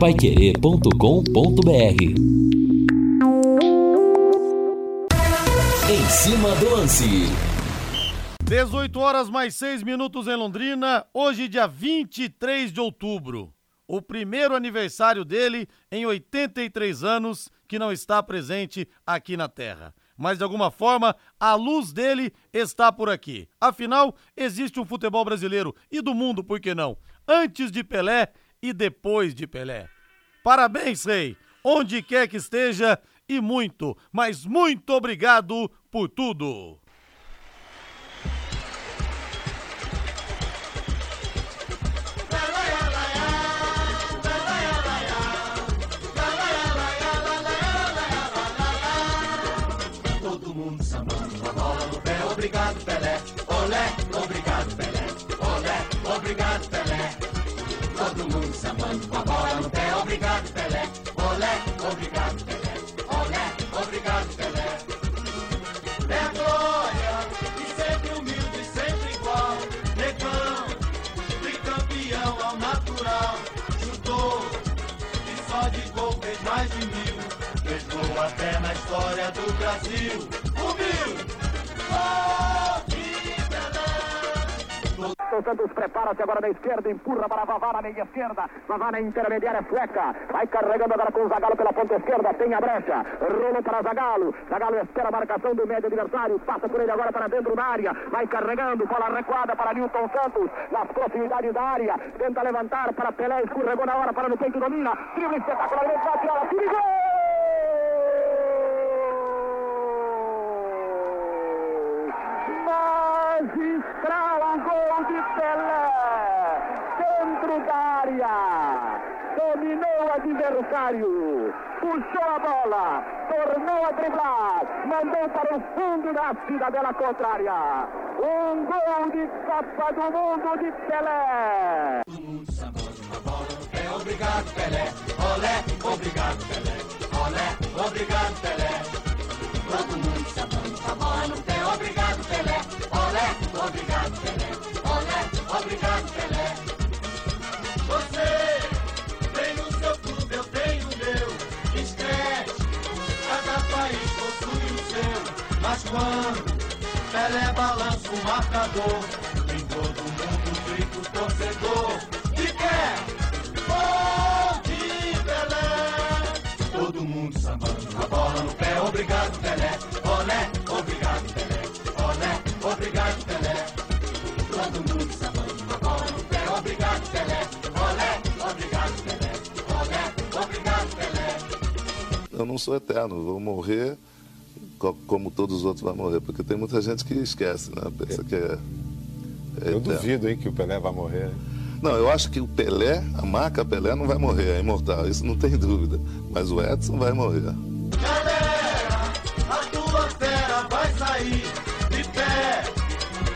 paiquerê.com.br Em cima do lance. 18 horas mais 6 minutos em Londrina, hoje dia 23 de outubro. O primeiro aniversário dele em 83 anos que não está presente aqui na Terra. Mas de alguma forma, a luz dele está por aqui. Afinal, existe um futebol brasileiro e do mundo, por que não? Antes de Pelé e depois de Pelé. Parabéns, Rei, onde quer que esteja e muito, mas muito obrigado por tudo. Todo mundo sambando a bola no pé, obrigado Pelé, olé, obrigado Pelé, olé, obrigado Pelé. Brasil, humilde. O Santos prepara-se agora na esquerda, empurra para Vavá na meia esquerda. Vavá na intermediária sueca. Vai carregando agora com o Zagalo pela ponta esquerda. Tem a brecha. Rolou para Zagalo. Zagalo espera a marcação do médio adversário. Passa por ele agora para dentro da área. Vai carregando. Bola recuada para Newton Santos. Nas proximidades da área. Tenta levantar para Pelé. Escorregou na hora para no peito domina. Drible espetacularmente. Vai tirar tira gol! Magistral gol de Pelé! Dentro da área! Dominou o adversário! Puxou a bola! Tornou a driblar! Mandou para o fundo da cidadela contrária! Um gol de Copa do Mundo de Pelé! Todo mundo sambando a bola pé, obrigado Pelé, olé, obrigado Pelé, olé, obrigado Pelé. Todo mundo sambando a bola pé, obrigado Pelé, olé, obrigado Pelé, olé, obrigado Pelé. Mas quando Pelé balança o marcador, em todo mundo grita o torcedor, que quer gol de Pelé. Todo mundo sambando a bola no pé, obrigado Pelé, olé, obrigado Pelé, olé, obrigado Pelé. Todo mundo sambando a bola no pé, obrigado Pelé, olé, obrigado Pelé, olé, obrigado Pelé. Eu não sou eterno, vou morrer como todos os outros vão morrer, porque tem muita gente que esquece, né? Pensa que é. é Eu eterno. duvido, hein, que o Pelé vai morrer. Não, eu acho que o Pelé, a marca Pelé não vai morrer, é imortal, isso não tem dúvida. Mas o Edson vai morrer. Galera, a tua fera vai sair de pé,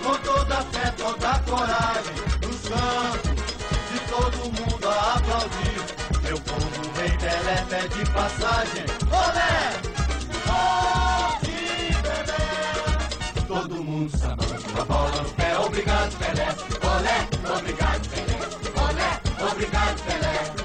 com toda a fé, toda a coragem, nos campos, de todo mundo a aplaudir. Meu povo rei Pelé pede passagem, olé, obrigado Pelé, olé, obrigado Pelé, olé, obrigado Pelé.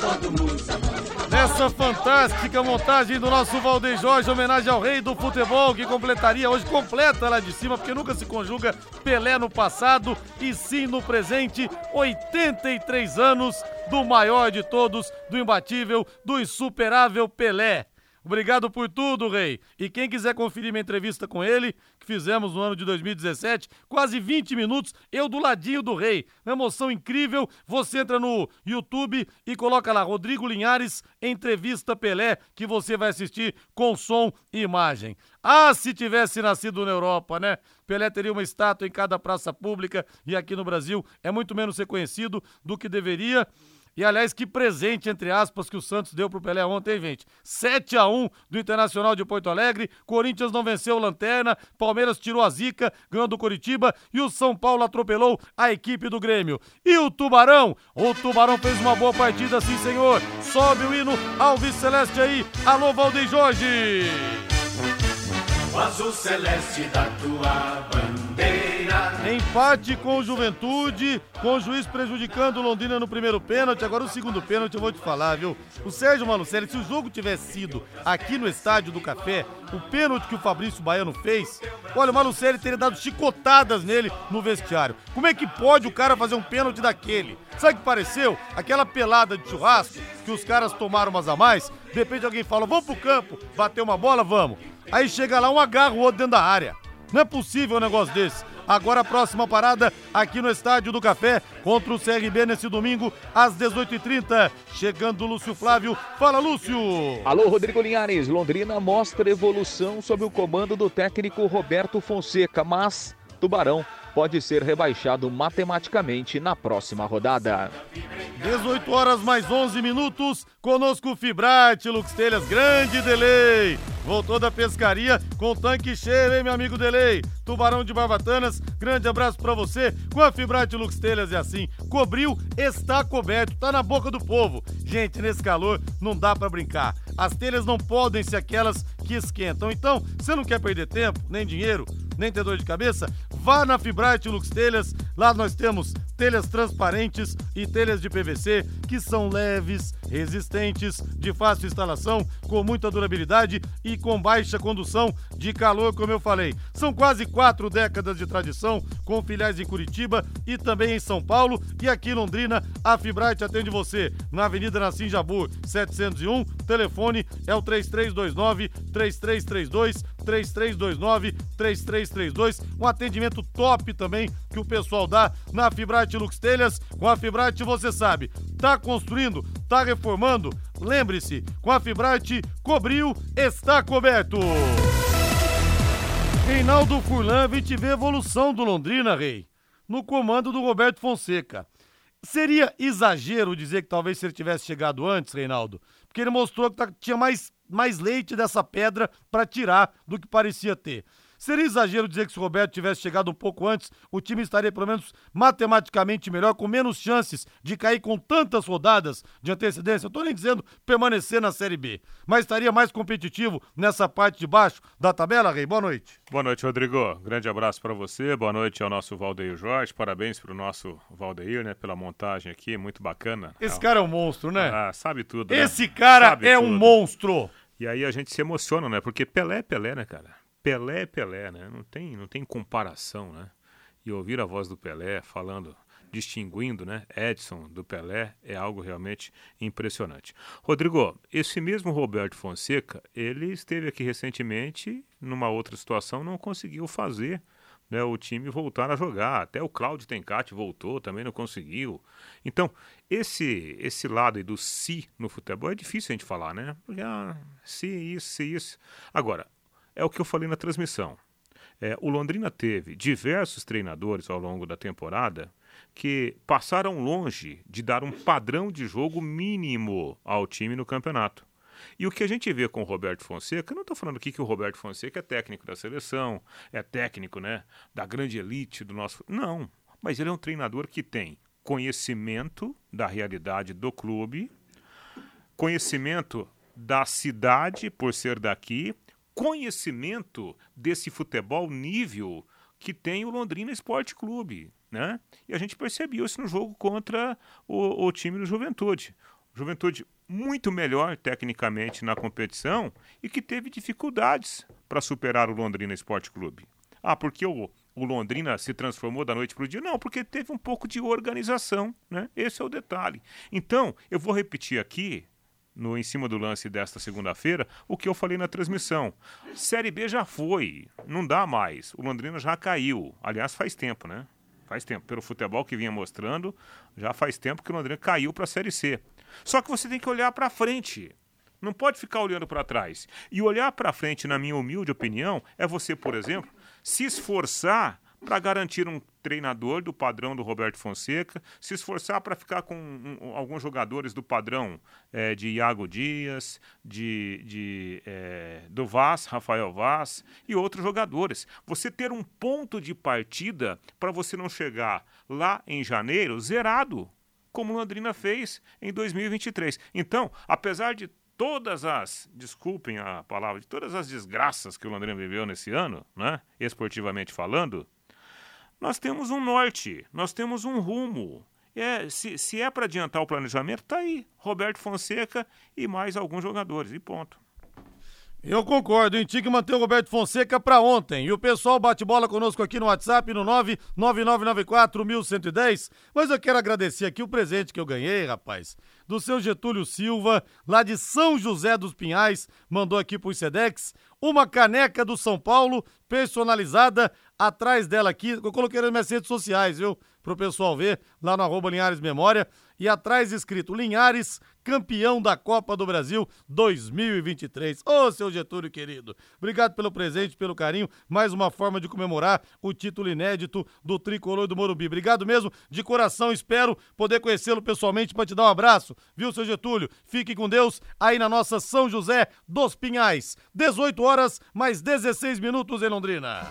Todo mundo bola Nessa fantástica montagem do nosso Valdeir Jorge, homenagem ao rei do futebol, que completaria hoje, completa lá de cima, porque nunca se conjuga Pelé no passado e sim no presente, 83 anos do maior de todos, do imbatível, do insuperável Pelé. Obrigado por tudo, Rei. E quem quiser conferir minha entrevista com ele, que fizemos no ano de 2017, quase 20 minutos, eu do ladinho do Rei. Uma emoção incrível. Você entra no YouTube e coloca lá Rodrigo Linhares, entrevista Pelé, que você vai assistir com som e imagem. Ah, se tivesse nascido na Europa, né? Pelé teria uma estátua em cada praça pública e aqui no Brasil é muito menos reconhecido do que deveria. E aliás, que presente, entre aspas, que o Santos deu pro Pelé ontem, gente. 7 a 1 do Internacional de Porto Alegre. Corinthians não venceu Lanterna. Palmeiras tirou a zica, ganhou do Coritiba. E o São Paulo atropelou a equipe do Grêmio. E o Tubarão? O Tubarão fez uma boa partida, sim, senhor. Sobe o hino Alves Celeste aí. Alô, Valdeir Jorge. O azul celeste da tua Empate com o Juventude, com o juiz prejudicando o Londrina no primeiro pênalti. Agora o segundo pênalti eu vou te falar, viu? O Sérgio Malucelli, se o jogo tivesse sido aqui no estádio do Café, o pênalti que o Fabrício Baiano fez, olha, o Malucelli teria dado chicotadas nele no vestiário. Como é que pode o cara fazer um pênalti daquele? Sabe o que pareceu? Aquela pelada de churrasco que os caras tomaram umas a mais. De repente alguém fala, vamos pro campo, bater uma bola, vamos. Aí chega lá, um agarra o outro dentro da área. Não é possível um negócio desse. Agora a próxima parada aqui no Estádio do Café contra o CRB nesse domingo às 18h30. Chegando Lúcio Flávio. Fala, Lúcio! Alô, Rodrigo Linhares. Londrina mostra evolução sob o comando do técnico Roberto Fonseca, mas Tubarão pode ser rebaixado matematicamente na próxima rodada. 18 horas mais 11 minutos. Conosco o Fibrate, Lux Telhas, grande delay. Voltou da pescaria com tanque cheio, hein, meu amigo Delay? Tubarão de Barbatanas, grande abraço para você. Com a Fibrate Lux Telhas é assim, cobriu, está coberto, tá na boca do povo. Gente, nesse calor não dá para brincar. As telhas não podem ser aquelas que esquentam. Então, você não quer perder tempo, nem dinheiro, nem ter dor de cabeça? Vá na Fibrate Lux Telhas. Lá nós temos telhas transparentes e telhas de PVC que são leves, resistentes, de fácil instalação, com muita durabilidade e com baixa condução de calor, como eu falei. São quase quatro décadas de tradição, com filiais em Curitiba e também em São Paulo. E aqui em Londrina, a Fibrate atende você na Avenida Nassim Jabur, 701. Telefone é o 3329 3332 3329 3332. Um atendimento top também que o pessoal dá na Fibrate Lux Telhas. Com a Fibrate você sabe, tá construindo, tá reformando. Lembre-se, com a Fibrate cobriu, está coberto. Reinaldo Furlan, vem te ver a evolução do Londrina, rei, no comando do Roberto Fonseca. Seria exagero dizer que talvez se ele tivesse chegado antes, Reinaldo, porque ele mostrou que tá- tinha mais, mais leite dessa pedra para tirar do que parecia ter. Seria exagero dizer que se o Roberto tivesse chegado um pouco antes, o time estaria pelo menos matematicamente melhor, com menos chances de cair com tantas rodadas de antecedência. Eu tô nem dizendo permanecer na Série B, mas estaria mais competitivo nessa parte de baixo da tabela, Rei. Boa noite. Boa noite, Rodrigo. Grande abraço para você. Boa noite ao nosso Valdeir Jorge. Parabéns pro nosso Valdeir, né, pela montagem aqui, muito bacana. Esse cara é um monstro, né? Ah, sabe tudo. né? Esse cara Sabe é um tudo. monstro. E aí a gente se emociona, né? Porque Pelé é Pelé, né, cara? Pelé é Pelé, né? Não tem, não tem comparação, né? E ouvir a voz do Pelé falando, distinguindo, né? Edson do Pelé é algo realmente impressionante. Rodrigo, esse mesmo Roberto Fonseca, ele esteve aqui recentemente numa outra situação, não conseguiu fazer né, o time voltar a jogar. Até o Cláudio Tencati voltou, também não conseguiu. Então, esse esse lado do se no futebol é difícil a gente falar, né? Porque, ah, se isso, se isso. Agora, é o que eu falei na transmissão. É, o Londrina teve diversos treinadores ao longo da temporada que passaram longe de dar um padrão de jogo mínimo ao time no campeonato. E o que a gente vê com o Roberto Fonseca, eu não estou falando aqui que o Roberto Fonseca é técnico da seleção, é técnico né, da grande elite do nosso. Não, mas ele é um treinador que tem conhecimento da realidade do clube, conhecimento da cidade por ser daqui, conhecimento desse futebol nível que tem o Londrina Esporte Clube, né? E a gente percebeu isso no jogo contra o, o time do Juventude. Juventude muito melhor tecnicamente na competição e que teve dificuldades para superar o Londrina Esporte Clube. Ah, porque o, o Londrina se transformou da noite para o dia? Não, porque teve um pouco de organização, né? Esse é o detalhe. Então, eu vou repetir aqui, no em cima do lance desta segunda-feira, o que eu falei na transmissão. Série B já foi, não dá mais. O Londrina já caiu. Aliás, faz tempo, né? Faz tempo. Pelo futebol que vinha mostrando, já faz tempo que o Londrina caiu para a Série C. Só que você tem que olhar para frente. Não pode ficar olhando para trás. E olhar para frente, na minha humilde opinião, é você, por exemplo, se esforçar para garantir um treinador do padrão do Roberto Fonseca, se esforçar para ficar com um, alguns jogadores do padrão eh, de Iago Dias, de, de eh, do Vaz, Rafael Vaz e outros jogadores. Você ter um ponto de partida para você não chegar lá em janeiro zerado, como Londrina fez em 2023. Então, apesar de todas as, desculpem a palavra, de todas as desgraças que o Londrina viveu nesse ano, né, esportivamente falando, nós temos um norte, nós temos um rumo. É, se, se é para adiantar o planejamento, tá aí. Roberto Fonseca e mais alguns jogadores. E ponto. Eu concordo, hein? Tinha que manter o Roberto Fonseca para ontem. E o pessoal bate bola conosco aqui no WhatsApp no 999941110. Mas eu quero agradecer aqui o presente que eu ganhei, rapaz. Do seu Getúlio Silva, lá de São José dos Pinhais, mandou aqui pro Sedex uma caneca do São Paulo, personalizada. Atrás dela aqui, eu coloquei nas minhas redes sociais, viu? Pro pessoal ver, lá no arroba Linhares Memória. E atrás escrito Linhares, campeão da Copa do Brasil 2023. Ô, seu Getúlio querido, obrigado pelo presente, pelo carinho. Mais uma forma de comemorar o título inédito do tricolor do Morumbi. Obrigado mesmo, de coração. Espero poder conhecê-lo pessoalmente para te dar um abraço. Viu, seu Getúlio? Fique com Deus aí na nossa São José dos Pinhais. 18 horas, mais 16 minutos em Londrina.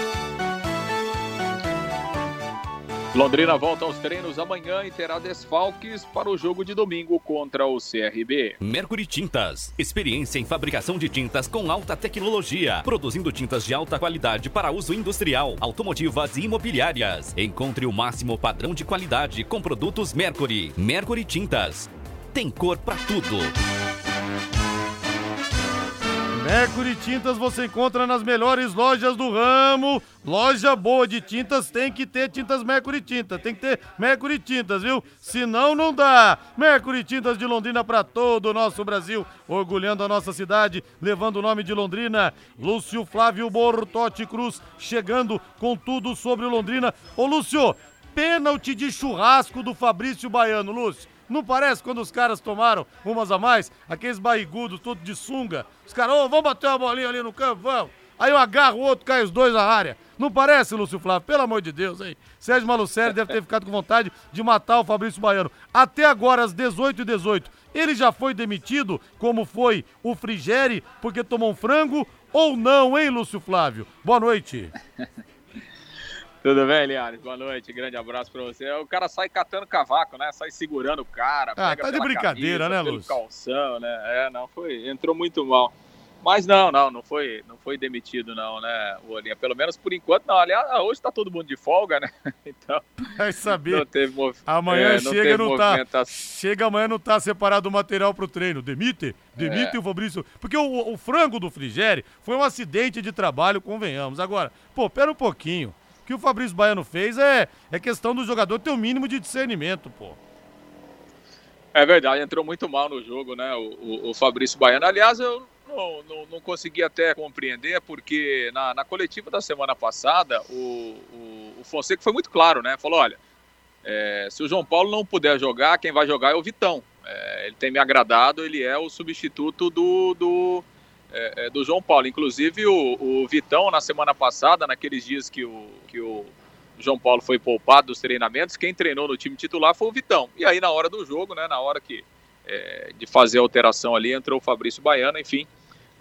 Londrina volta aos treinos amanhã e terá desfalques para o jogo de domingo contra o CRB. Mercury Tintas. Experiência em fabricação de tintas com alta tecnologia. Produzindo tintas de alta qualidade para uso industrial, automotivas e imobiliárias. Encontre o máximo padrão de qualidade com produtos Mercury. Mercury Tintas. Tem cor pra tudo. Mercury Tintas você encontra nas melhores lojas do ramo. Loja boa de tintas tem que ter tintas Mercury Tintas. Tem que ter Mercury Tintas, viu? Senão não dá. Mercury Tintas de Londrina para todo o nosso Brasil. Orgulhando a nossa cidade, levando o nome de Londrina. Lúcio Flávio Bortotti Cruz chegando com tudo sobre Londrina. Ô Lúcio, pênalti de churrasco do Fabrício Baiano, Lúcio. Não parece quando os caras tomaram umas a mais? Aqueles barrigudos, todos de sunga. Os caras, ô, vamos bater uma bolinha ali no campo, vamos. Aí eu agarro o outro, cai os dois na área. Não parece, Lúcio Flávio? Pelo amor de Deus, aí. Sérgio Malucelli deve ter ficado com vontade de matar o Fabrício Baiano. Até agora, às 18 e 18 ele já foi demitido, como foi o Frigeri, porque tomou um frango, ou não, hein, Lúcio Flávio? Boa noite. Tudo bem, Liares? Boa noite, grande abraço pra você. O cara sai catando cavaco, né? Sai segurando o cara. Ah, tá de brincadeira, camisa, né, Lúcio? calção, né? É, não, foi. Entrou muito mal. Mas não, não, não foi, não foi demitido, não, né, Olinha? Pelo menos por enquanto, não. Aliás, hoje tá todo mundo de folga, né? Então. Vai saber. Não teve mov... Amanhã é, chega e não tá. Chega amanhã não tá separado o material pro treino. Demite? Demite É. o Fabrício. Porque o, o frango do Frigeri foi um acidente de trabalho, convenhamos. Agora, pô, pera um pouquinho. Que o Fabrício Baiano fez é, é questão do jogador ter o mínimo de discernimento, pô. É verdade, entrou muito mal no jogo, né? O, o- o Fabrício Baiano. Aliás, eu não, não, não consegui até compreender, porque na, na coletiva da semana passada, o, o, o Fonseca foi muito claro, né? Falou: olha, é, se o João Paulo não puder jogar, quem vai jogar é o Vitão. É, ele tem me agradado, ele é o substituto do, do, é, é, do João Paulo. Inclusive, o, o Vitão, na semana passada, naqueles dias que o, que o João Paulo foi poupado dos treinamentos, quem treinou no time titular foi o Vitão. E aí, na hora do jogo, né, na hora que é, de fazer a alteração ali, entrou o Fabrício Baiano, enfim.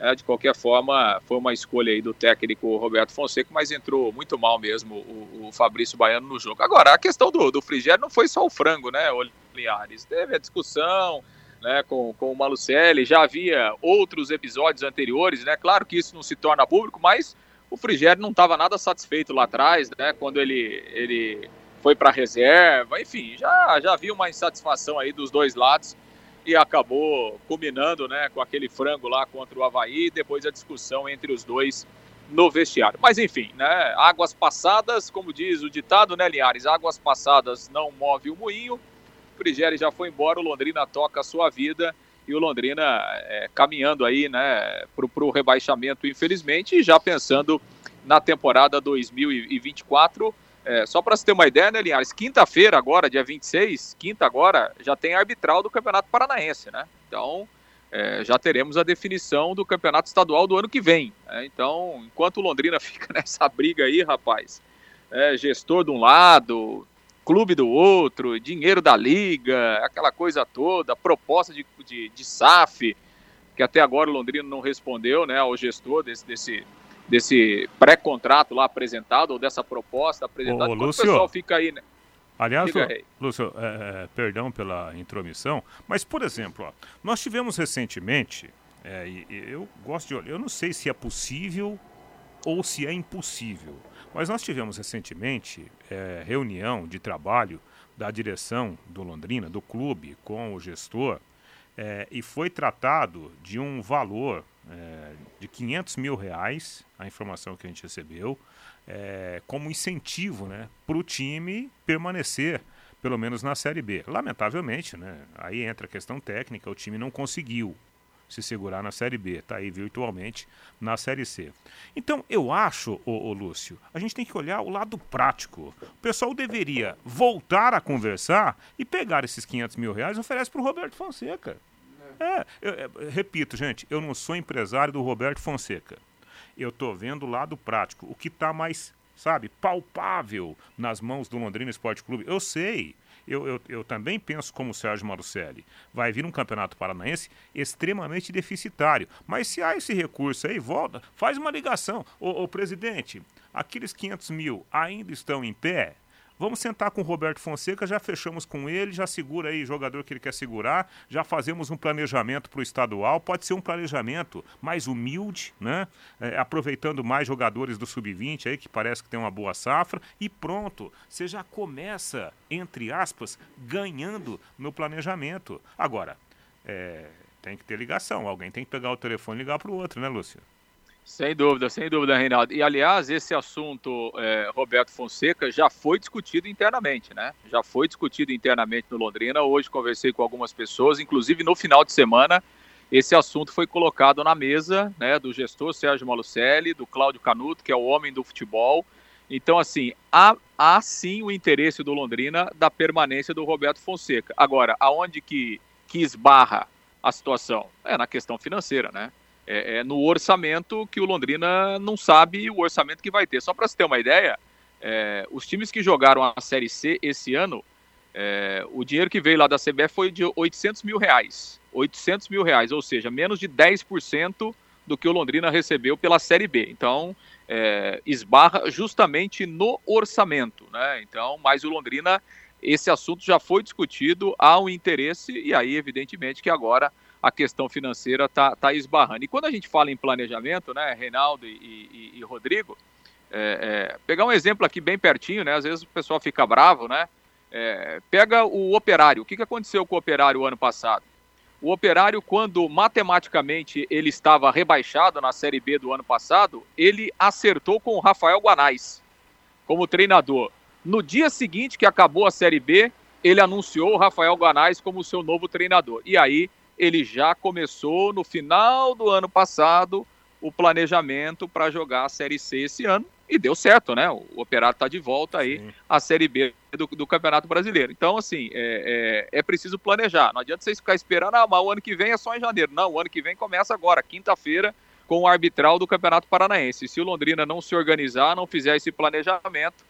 é, de qualquer forma, foi uma escolha aí do técnico Roberto Fonseca, mas entrou muito mal mesmo o, o Fabrício Baiano no jogo. Agora, a questão do, do Frigério não foi só o frango, né, o Linhares? Teve a discussão né, com, com o Malucelli, já havia outros episódios anteriores, né? Claro que isso não se torna público, mas o Frigério não estava nada satisfeito lá atrás, né? Quando ele, ele foi para a reserva, enfim, já, já havia uma insatisfação aí dos dois lados e acabou culminando, né, com aquele frango lá contra o Havaí depois a discussão entre os dois no vestiário. Mas enfim, né, águas passadas, como diz o ditado, né, Linhares, águas passadas não move o moinho, o Frigério já foi embora, o Londrina toca a sua vida e o Londrina é, caminhando aí, né, para o rebaixamento, infelizmente, e já pensando na temporada 2024. É, só para você ter uma ideia, né, Linhares? Quinta-feira, agora, dia 26, quinta agora, já tem arbitral do Campeonato Paranaense, né? Então, é, já teremos a definição do Campeonato Estadual do ano que vem. né? Então, enquanto o Londrina fica nessa briga aí, rapaz, é, gestor de um lado, clube do outro, dinheiro da liga, aquela coisa toda, proposta de, de, de SAF, que até agora o Londrina não respondeu né, ao gestor desse, desse, desse pré-contrato lá apresentado, ou dessa proposta apresentada. Ô, Lúcio. o pessoal fica aí, né? Aliás, Diga ô. Lúcio, é, é, perdão pela intromissão, mas, por exemplo, ó, nós tivemos recentemente, é, eu gosto de olhar, eu não sei se é possível ou se é impossível, mas nós tivemos recentemente é, reunião de trabalho da direção do Londrina, do clube, com o gestor, é, e foi tratado de um valor é, de 500 mil reais, a informação que a gente recebeu, é, como incentivo né, para o time permanecer, pelo menos na Série B. Lamentavelmente, né, aí entra a questão técnica, o time não conseguiu se segurar na Série B, está aí virtualmente na Série C. Então, eu acho, ô, ô, Lúcio, a gente tem que olhar o lado prático. O pessoal deveria voltar a conversar e pegar esses 500 mil reais e oferece para o Roberto Fonseca. É, eu- eu- repito, gente, eu não sou empresário do Roberto Fonseca. Eu tô vendo o lado prático, o que está mais, sabe, palpável nas mãos do Londrina Esporte Clube. Eu sei, eu, eu, eu também penso como o Sérgio Marucelli. Vai vir um campeonato paranaense extremamente deficitário. Mas se há esse recurso aí, volta, faz uma ligação. Ô, ô presidente, aqueles 500 mil ainda estão em pé? Vamos sentar com o Roberto Fonseca, já fechamos com ele, já segura aí o jogador que ele quer segurar, já fazemos um planejamento para o estadual. Pode ser um planejamento mais humilde, né? É, aproveitando mais jogadores do sub-20 aí, que parece que tem uma boa safra, e pronto. Você já começa, entre aspas, ganhando no planejamento. Agora, é, tem que ter ligação, alguém tem que pegar o telefone e ligar para o outro, né, Lúcio? Sem dúvida, sem dúvida, Reinaldo. E aliás, esse assunto, é, Roberto Fonseca, já foi discutido internamente, né? Já foi discutido internamente no Londrina. Hoje conversei com algumas pessoas, inclusive no final de semana, esse assunto foi colocado na mesa, né, do gestor Sérgio Malucelli, do Cláudio Canuto, que é o homem do futebol. Então, assim, há, há sim o interesse do Londrina da permanência do Roberto Fonseca. Agora, aonde que, que esbarra a situação? É na questão financeira, né? É, é no orçamento que o Londrina não sabe o orçamento que vai ter. Só para você ter uma ideia, é, os times que jogaram a Série C esse ano, é, o dinheiro que veio lá da CBF foi de 800 mil reais. 800 mil reais, ou seja, menos de 10% do que o Londrina recebeu pela Série B. Então, é, esbarra justamente no orçamento, né? Então, mas o Londrina, esse assunto já foi discutido, há um interesse, e aí, evidentemente, que agora a questão financeira está tá esbarrando. E quando a gente fala em planejamento, né, Reinaldo e, e- e Rodrigo, é, é, pegar um exemplo aqui bem pertinho, né, às vezes o pessoal fica bravo, né, é, pega o operário. O que, que aconteceu com o operário ano passado? O operário, quando matematicamente ele estava rebaixado na Série B do ano passado, ele acertou com o Rafael Guanais como treinador. No dia seguinte que acabou a Série B, ele anunciou o Rafael Guanais como seu novo treinador. E aí ele já começou no final do ano passado o planejamento para jogar a Série C esse ano e deu certo, né? O Operário está de volta aí Sim. à Série B do, do Campeonato Brasileiro. Então, assim, é, é, é preciso planejar. Não adianta vocês ficar esperando, ah, mas o ano que vem é só em janeiro. Não, o ano que vem começa agora, quinta-feira, com o arbitral do Campeonato Paranaense. Se o Londrina não se organizar, não fizer esse planejamento,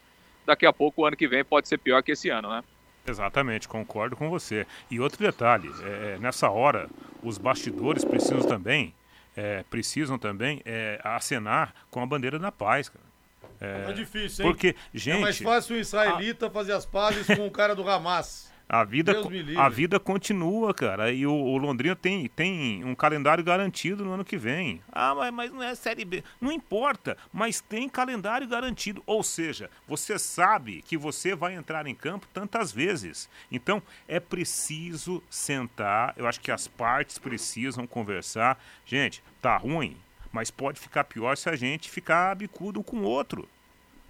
daqui a pouco o ano que vem pode ser pior que esse ano, né? Exatamente, concordo com você. E outro detalhe, é, nessa hora, os bastidores precisam também, é, precisam também é, acenar com a bandeira da paz, cara. É difícil, hein? Porque, É mais gente, fácil o israelita fazer as pazes com o cara do Hamas. A vida, a vida continua, cara. E o, o Londrina tem, tem um calendário garantido no ano que vem. Ah, mas, mas não é Série B. Não importa, mas tem calendário garantido. Ou seja, você sabe que você vai entrar em campo tantas vezes. Então, é preciso sentar. Eu acho que as partes precisam conversar. Gente, tá ruim, mas pode ficar pior se a gente ficar bicudo com o outro.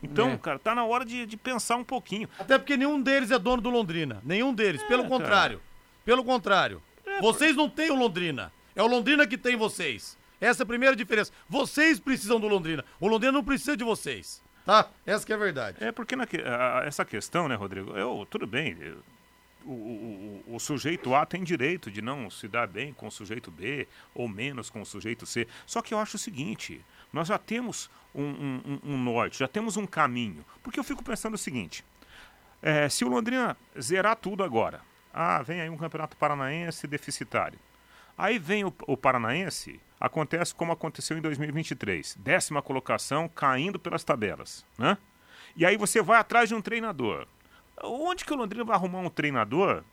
Então, É. cara, tá na hora de, de pensar um pouquinho. Até porque nenhum deles é dono do Londrina. Nenhum deles. Pelo É, contrário. Pelo contrário. Vocês não têm o Londrina. É o Londrina que tem vocês. Essa é a primeira diferença. Vocês precisam do Londrina. O Londrina não precisa de vocês. Tá? Essa que é a verdade. É porque na a- essa questão, né, Rodrigo? Eu, tudo bem. eu- o, o- sujeito A tem direito de não se dar bem com o sujeito B ou menos com o sujeito C. Só que eu acho o seguinte: nós já temos um, um- um- um norte, já temos um caminho. Porque eu fico pensando o seguinte: é, se o Londrina zerar tudo agora, ah, vem aí um campeonato paranaense deficitário. Aí vem o, o Paranaense, acontece como aconteceu em 2023, décima colocação, caindo pelas tabelas, né? E aí você vai atrás de um treinador. Onde que o Londrina vai arrumar um treinador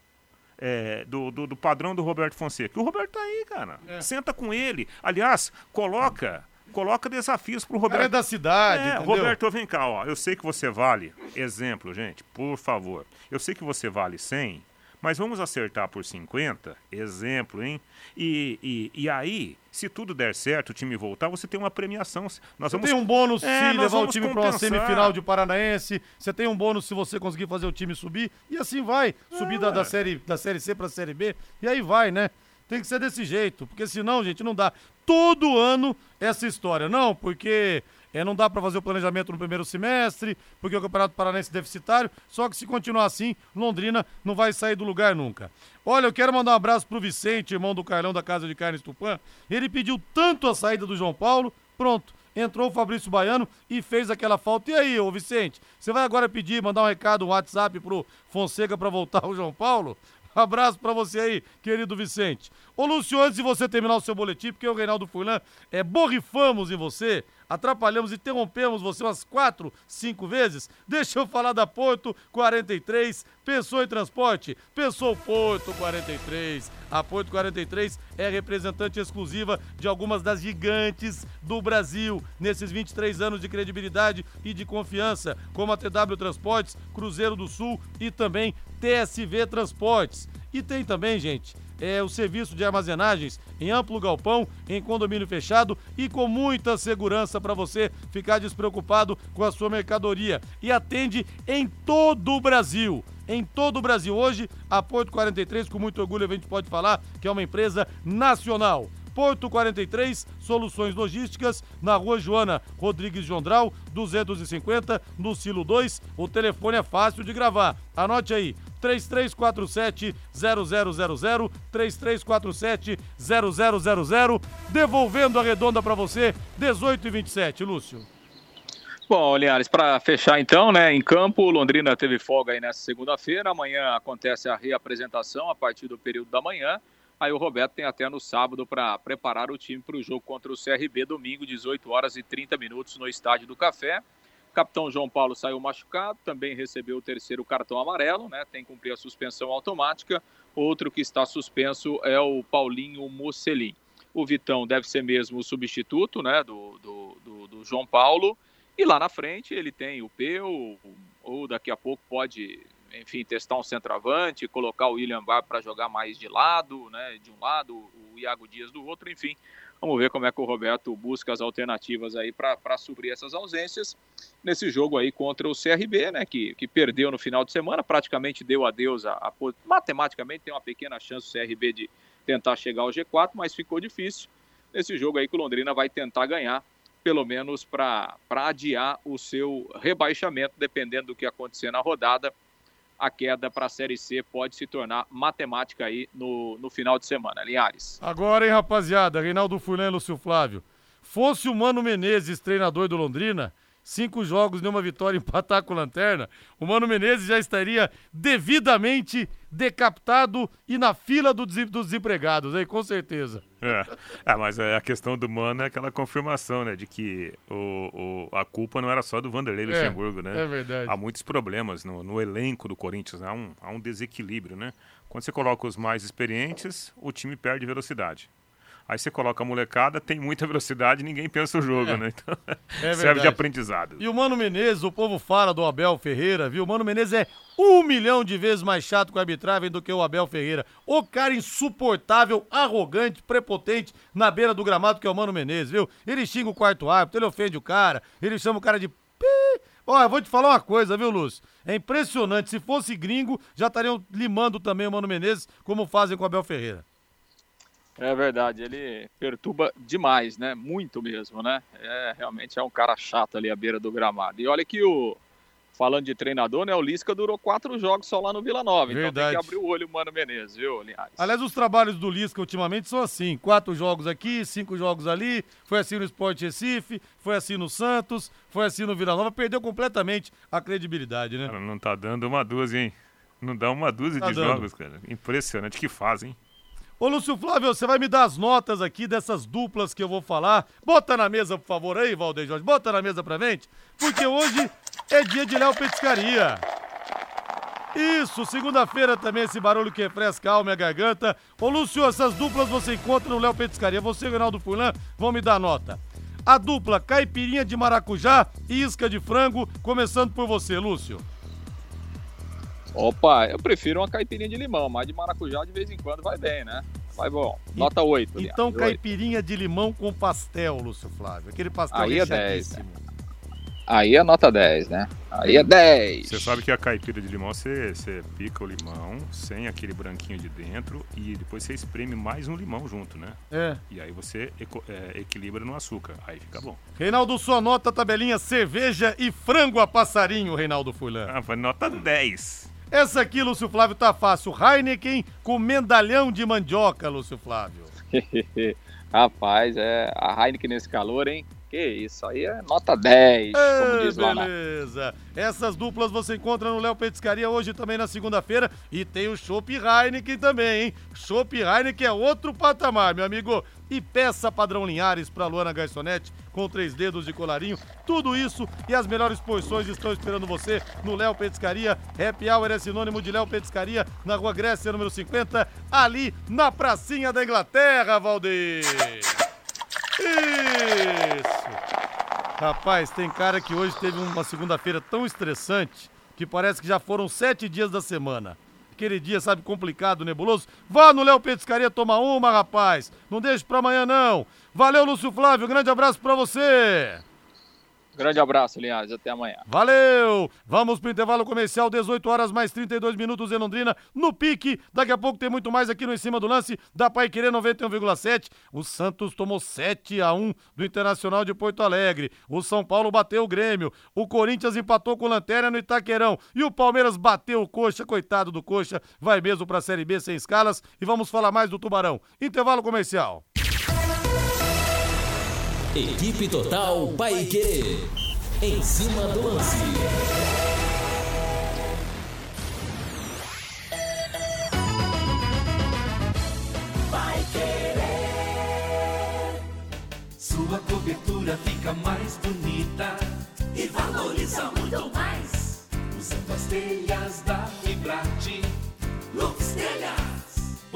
é, do, do, do, padrão do Roberto Fonseca? O Roberto tá aí, cara. É. Senta com ele. Aliás, coloca. Coloca desafios pro Roberto. Cara é da cidade, é, Roberto, vem cá, ó. Eu sei que você vale. Exemplo, gente, por favor. Eu sei que você vale 100, mas vamos acertar por 50? Exemplo, hein? E, e, e aí, se tudo der certo, o time voltar, você tem uma premiação. Nós vamos... Tem um bônus é, se levar o time para uma semifinal de Paranaense. Você tem um bônus se você conseguir fazer o time subir. E assim vai. Subir é. da, da, série, da Série C para a Série B. E aí vai, né? Tem que ser desse jeito. Porque senão, gente, não dá. Todo ano essa história. Não, porque é, não dá para fazer o planejamento no primeiro semestre, porque o Campeonato Paranense é deficitário. Só que se continuar assim, Londrina não vai sair do lugar nunca. Olha, eu quero mandar um abraço pro Vicente, irmão do Carlão da Casa de Carnes Tupã. Ele pediu tanto a saída do João Paulo, pronto. Entrou o Fabrício Baiano e fez aquela falta. E aí, ô Vicente, você vai agora pedir, mandar um recado, um WhatsApp pro Fonseca para voltar o João Paulo? Abraço para você aí, querido Vicente. Ô Lúcio, antes de você terminar o seu boletim, porque o Reinaldo Furlan é borrifamos em você, atrapalhamos, interrompemos você umas quatro, cinco vezes. Deixa eu falar da Porto 43. Pensou em transporte? Pensou Porto 43. A Porto 43 é representante exclusiva de algumas das gigantes do Brasil nesses 23 anos de credibilidade e de confiança, como a TW Transportes, Cruzeiro do Sul e também TSV Transportes. E tem também, gente, é, o serviço de armazenagens em amplo galpão, em condomínio fechado e com muita segurança para você ficar despreocupado com a sua mercadoria. E atende em todo o Brasil. Em todo o Brasil. Hoje, a Porto 43, com muito orgulho, a gente pode falar que é uma empresa nacional. Porto 43, Soluções Logísticas, na rua Joana Rodrigues Jondral, 250, no Silo 2. O telefone é fácil de gravar. Anote aí, 3347 0000 3347 0000 devolvendo a redonda para você 18 e 27, Lúcio. Bom, Linhares, para fechar então, né, em campo, Londrina teve folga aí nessa segunda-feira, amanhã acontece a reapresentação a partir do período da manhã, aí o Roberto tem até no sábado para preparar o time para o jogo contra o CRB, domingo, 18 horas e 30 minutos no Estádio do Café, capitão João Paulo saiu machucado, também recebeu o terceiro cartão amarelo, né? Tem que cumprir a suspensão automática. Outro que está suspenso é o Paulinho Mocelin. O Vitão deve ser mesmo o substituto, né? Do, do, do, do João Paulo. E lá na frente ele tem o Peu, ou daqui a pouco pode, enfim, testar um centroavante, colocar o William Bar para jogar mais de lado, né? De um lado, o Iago Dias do outro, enfim. Vamos ver como é que o Roberto busca as alternativas aí para suprir essas ausências nesse jogo aí contra o CRB, né? Que, que perdeu no final de semana, praticamente deu adeus a, a matematicamente tem uma pequena chance o CRB de tentar chegar ao G4, mas ficou difícil. Nesse jogo aí que o Londrina vai tentar ganhar, pelo menos para adiar o seu rebaixamento, dependendo do que acontecer na rodada a queda para a Série C pode se tornar matemática aí no, no final de semana. Linhares. Agora, hein, rapaziada, Reinaldo Furlan e Lúcio Flávio. Fosse o Mano Menezes, treinador do Londrina, cinco jogos, nenhuma vitória, empatar com lanterna, o Mano Menezes já estaria devidamente decapitado e na fila do dos desempregados, aí, com certeza. É. é, mas a questão do Mano é aquela confirmação, né, de que o, o a culpa não era só do Vanderlei é, Luxemburgo, é, né? É verdade. Há muitos problemas no, no elenco do Corinthians, né? há, um, há um desequilíbrio, né? Quando você coloca os mais experientes, o time perde velocidade. Aí você coloca a molecada, tem muita velocidade, ninguém pensa o jogo, é. né? Então, é serve de aprendizado. E o Mano Menezes, o povo fala do Abel Ferreira, viu? O Mano Menezes é um milhão de vezes mais chato com a arbitragem do que o Abel Ferreira. O cara insuportável, arrogante, prepotente na beira do gramado que é o Mano Menezes, viu? Ele xinga o quarto árbitro, ele ofende o cara, ele chama o cara de Olha, vou te falar uma coisa, viu, Lúcio? É impressionante. Se fosse gringo, já estariam limando também o Mano Menezes, como fazem com o Abel Ferreira. É verdade, ele perturba demais, né? Muito mesmo, né? É, realmente é um cara chato ali à beira do gramado. E olha que o. Falando de treinador, né? O Lisca durou quatro jogos só lá no Vila Nova. Verdade. Então tem que abrir o olho o Mano Menezes, viu, Linhares? Aliás, os trabalhos do Lisca ultimamente são assim: quatro jogos aqui, cinco jogos ali. Foi assim no Sport Recife, foi assim no Santos, foi assim no Vila Nova. Perdeu completamente a credibilidade, né? Cara, não tá dando uma dúzia, hein? Não dá uma dúzia tá de dando. jogos, cara. Impressionante que fazem. Ô, Lúcio Flávio, você vai me dar as notas aqui dessas duplas que eu vou falar. Bota na mesa, por favor, aí, Valdeir Jorge. Bota na mesa pra gente, porque hoje é dia de Léo Petiscaria. Isso, segunda-feira também esse barulho que refresca a alma e a garganta. Ô Lúcio, essas duplas você encontra no Léo Petiscaria. Você e Reinaldo Furlan vão me dar nota. A dupla caipirinha de maracujá e isca de frango, começando por você, Lúcio. Opa, eu prefiro uma caipirinha de limão, mas de maracujá de vez em quando vai bem, né? Vai bom. Nota 8. Então, Linhares, caipirinha de limão com pastel, Lúcio Flávio. Aquele pastel Aí é 10, recheadíssimo. Aí é nota 10, né? Aí é 10. Você sabe que a caipira de limão, você, você pica o limão sem aquele branquinho de dentro e depois você espreme mais um limão junto, né? É. E aí você eco- é, equilibra no açúcar. Aí fica bom. Reinaldo, sua nota, tabelinha cerveja e frango a passarinho, Reinaldo Furlan. Ah, foi nota 10. Essa aqui, Lúcio Flávio, tá fácil. Heineken com medalhão de mandioca, Lúcio Flávio. Rapaz, é a Heineken nesse calor, hein? Que isso, aí é nota 10, como Ah, diz lá beleza. Essas duplas você encontra no Léo Petiscaria hoje também na segunda-feira. E tem o Chopp Heineken também, hein? Chopp Heineken é outro patamar, meu amigo. E peça padrão Linhares pra Luana Garçonete com três dedos de colarinho. Tudo isso e as melhores porções estão esperando você no Léo Petiscaria. Happy Hour é sinônimo de Léo Petiscaria na Rua Grécia, número 50, ali na pracinha da Inglaterra, Valdir. Isso! Rapaz, tem cara que hoje teve uma segunda-feira tão estressante que parece que já foram sete dias da semana. Aquele dia, sabe, complicado, nebuloso. Vá no Léo Petiscaria tomar uma, rapaz. Não deixe pra amanhã, não. Valeu, Lúcio Flávio. Grande abraço pra você. Grande abraço, Linhares, até amanhã. Valeu! Vamos pro intervalo comercial, 18 horas mais 32 minutos em Londrina, no pique. Daqui a pouco tem muito mais aqui no Em Cima do Lance, da Pai Querer 91,7. O Santos tomou 7 a 1 do Internacional de Porto Alegre. O São Paulo bateu o Grêmio. O Corinthians empatou com Lanterna no Itaquerão. E o Palmeiras bateu o Coxa, coitado do Coxa, vai mesmo pra Série B sem escalas. E vamos falar mais do Tubarão. Intervalo comercial. Equipe Total Paique. Em cima do lance. Sua cobertura fica mais bonita e valoriza muito mais. Usando as telhas da Fibrate, Lux Telhas,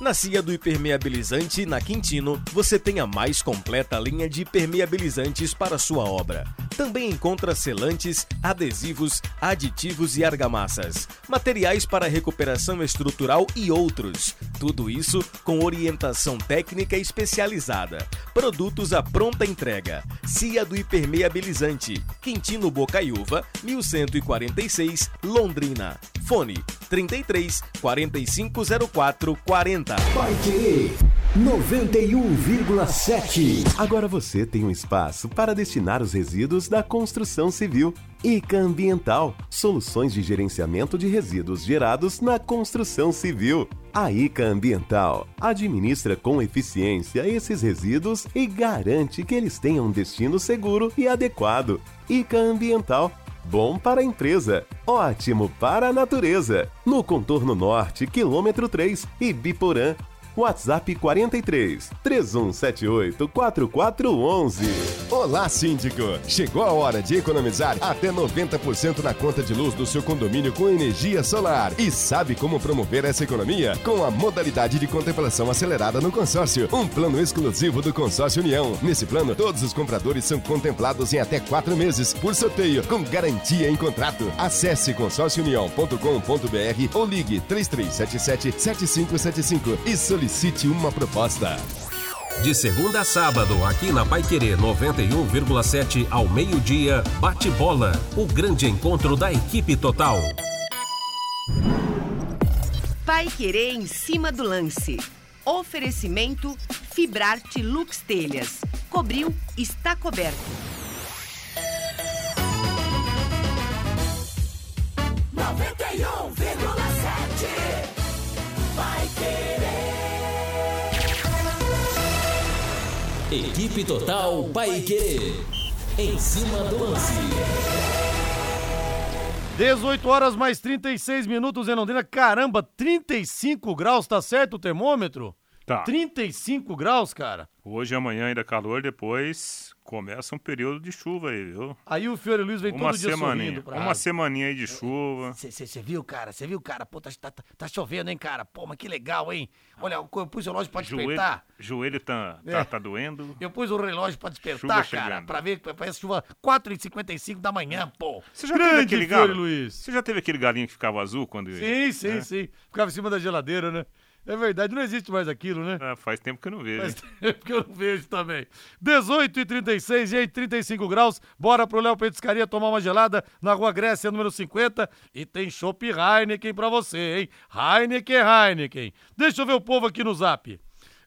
Na Cia do Hipermeabilizante, na Quintino, você tem a mais completa linha de hipermeabilizantes para sua obra. Também encontra selantes, adesivos, aditivos e argamassas, materiais para recuperação estrutural e outros. Tudo isso com orientação técnica especializada. Produtos à pronta entrega. Cia do Hipermeabilizante, Quintino Bocaiúva, 1146, Londrina. Fone 33 4504 40. Vai querer 91,7. Agora você tem um espaço para destinar os resíduos da construção civil. ICA Ambiental, soluções de gerenciamento de resíduos gerados na construção civil. A ICA Ambiental administra com eficiência esses resíduos e garante que eles tenham um destino seguro e adequado. ICA Ambiental Bom para a empresa, ótimo para a natureza. No contorno norte, quilômetro 3, Ibiporã. WhatsApp 43 3178 4411. Olá, síndico! Chegou a hora de economizar até 90% na conta de luz do seu condomínio com energia solar. E sabe como promover essa economia? Com a modalidade de contemplação acelerada no consórcio, um plano exclusivo do Consórcio União. Nesse plano, todos os compradores são contemplados em até quatro meses, por sorteio, com garantia em contrato. Acesse consórciounião.com.br ou ligue 3377-7575 e solicite uma proposta. De segunda a sábado, aqui na Paiquerê 91,7 ao meio-dia, bate bola, o grande encontro da equipe total. Pai Querer em cima do lance. Oferecimento Fibrarte Lux Telhas. Cobriu, está coberto. 91,7 Equipe Total Paique. Em cima do lance. 18 horas mais 36 minutos em Londrina. Caramba, 35 graus, tá certo o termômetro? Tá. 35 graus, cara. Hoje e amanhã ainda calor, depois começa um período de chuva aí, viu? Aí o Fiore Luiz vem Uma todo dia semaninha, sorrindo pra uma rádio. semaninha aí de chuva. Você viu, cara? Você viu, cara? Pô, tá, tá, tá chovendo, hein, cara? Pô, mas que legal, hein? Olha, eu pus o relógio pra Joelho, despertar. joelho tá, É. tá, tá doendo. Eu pus o relógio pra despertar, Chuva cara. chegando. Pra ver que parece chuva 4h55 da manhã, pô. Você já teve Grande aquele Fiore galo? Luiz. Você já teve aquele galinho que ficava azul quando Sim, sim, É? sim. Ficava em cima da geladeira, né? É verdade, não existe mais aquilo, né? Ah, faz tempo que eu não vejo. Faz tempo que eu não vejo também. 18 e 36, gente, 35 graus. Bora pro Léo Petiscaria tomar uma gelada na Rua Grécia, número 50. E tem Chopp Heineken pra você, hein? Heineken, Heineken. Deixa eu ver o povo aqui no zap.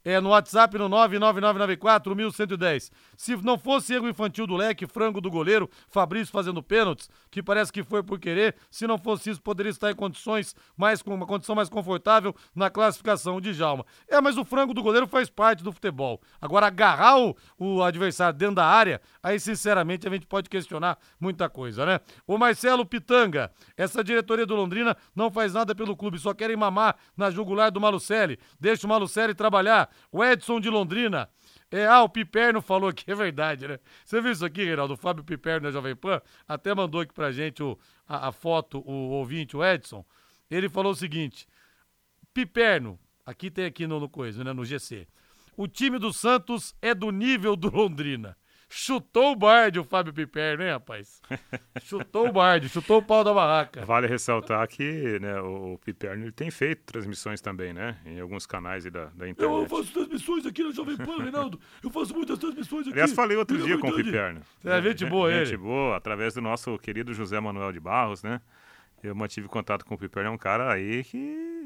É no WhatsApp no 99994 1110. Se não fosse erro infantil do leque, frango do goleiro, Fabrício fazendo pênaltis, que parece que foi por querer, se não fosse isso, poderia estar em condições mais com uma condição mais confortável na classificação de Djalma. É, mas o frango do goleiro faz parte do futebol. Agora, agarrar o, o adversário dentro da área, aí sinceramente a gente pode questionar muita coisa, né? O Marcelo Pitanga, essa diretoria do Londrina não faz nada pelo clube, só querem mamar na jugular do Malucelli. Deixa o Malucelli trabalhar. O Edson de Londrina. É, ah, o Piperno falou aqui, é verdade, né? Você viu isso aqui, Reinaldo? O Fábio Piperno da Jovem Pan até mandou aqui pra gente o, a, a foto, o ouvinte, o Edson. Ele falou o seguinte: Piperno, aqui tem aqui no, no coisa, né? No GC. O time do Santos é do nível do Londrina. Chutou o Bard, o Fábio Piperno, hein, rapaz? chutou o Bard, chutou o pau da barraca. Vale ressaltar que né, o, o Piperno ele tem feito transmissões também, né? Em alguns canais da, da Eu internet. faço transmissões aqui na Jovem Pan, Reinaldo. Eu faço muitas transmissões aqui. Aliás, falei outro dia com o. Piperno. É, gente boa ele. Gente boa, através do nosso querido José Manuel de Barros, né? Eu mantive contato com o Piperno, é um cara aí que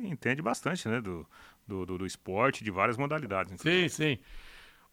entende bastante, né? Do, do, do, do esporte, de várias modalidades. Sim, sim.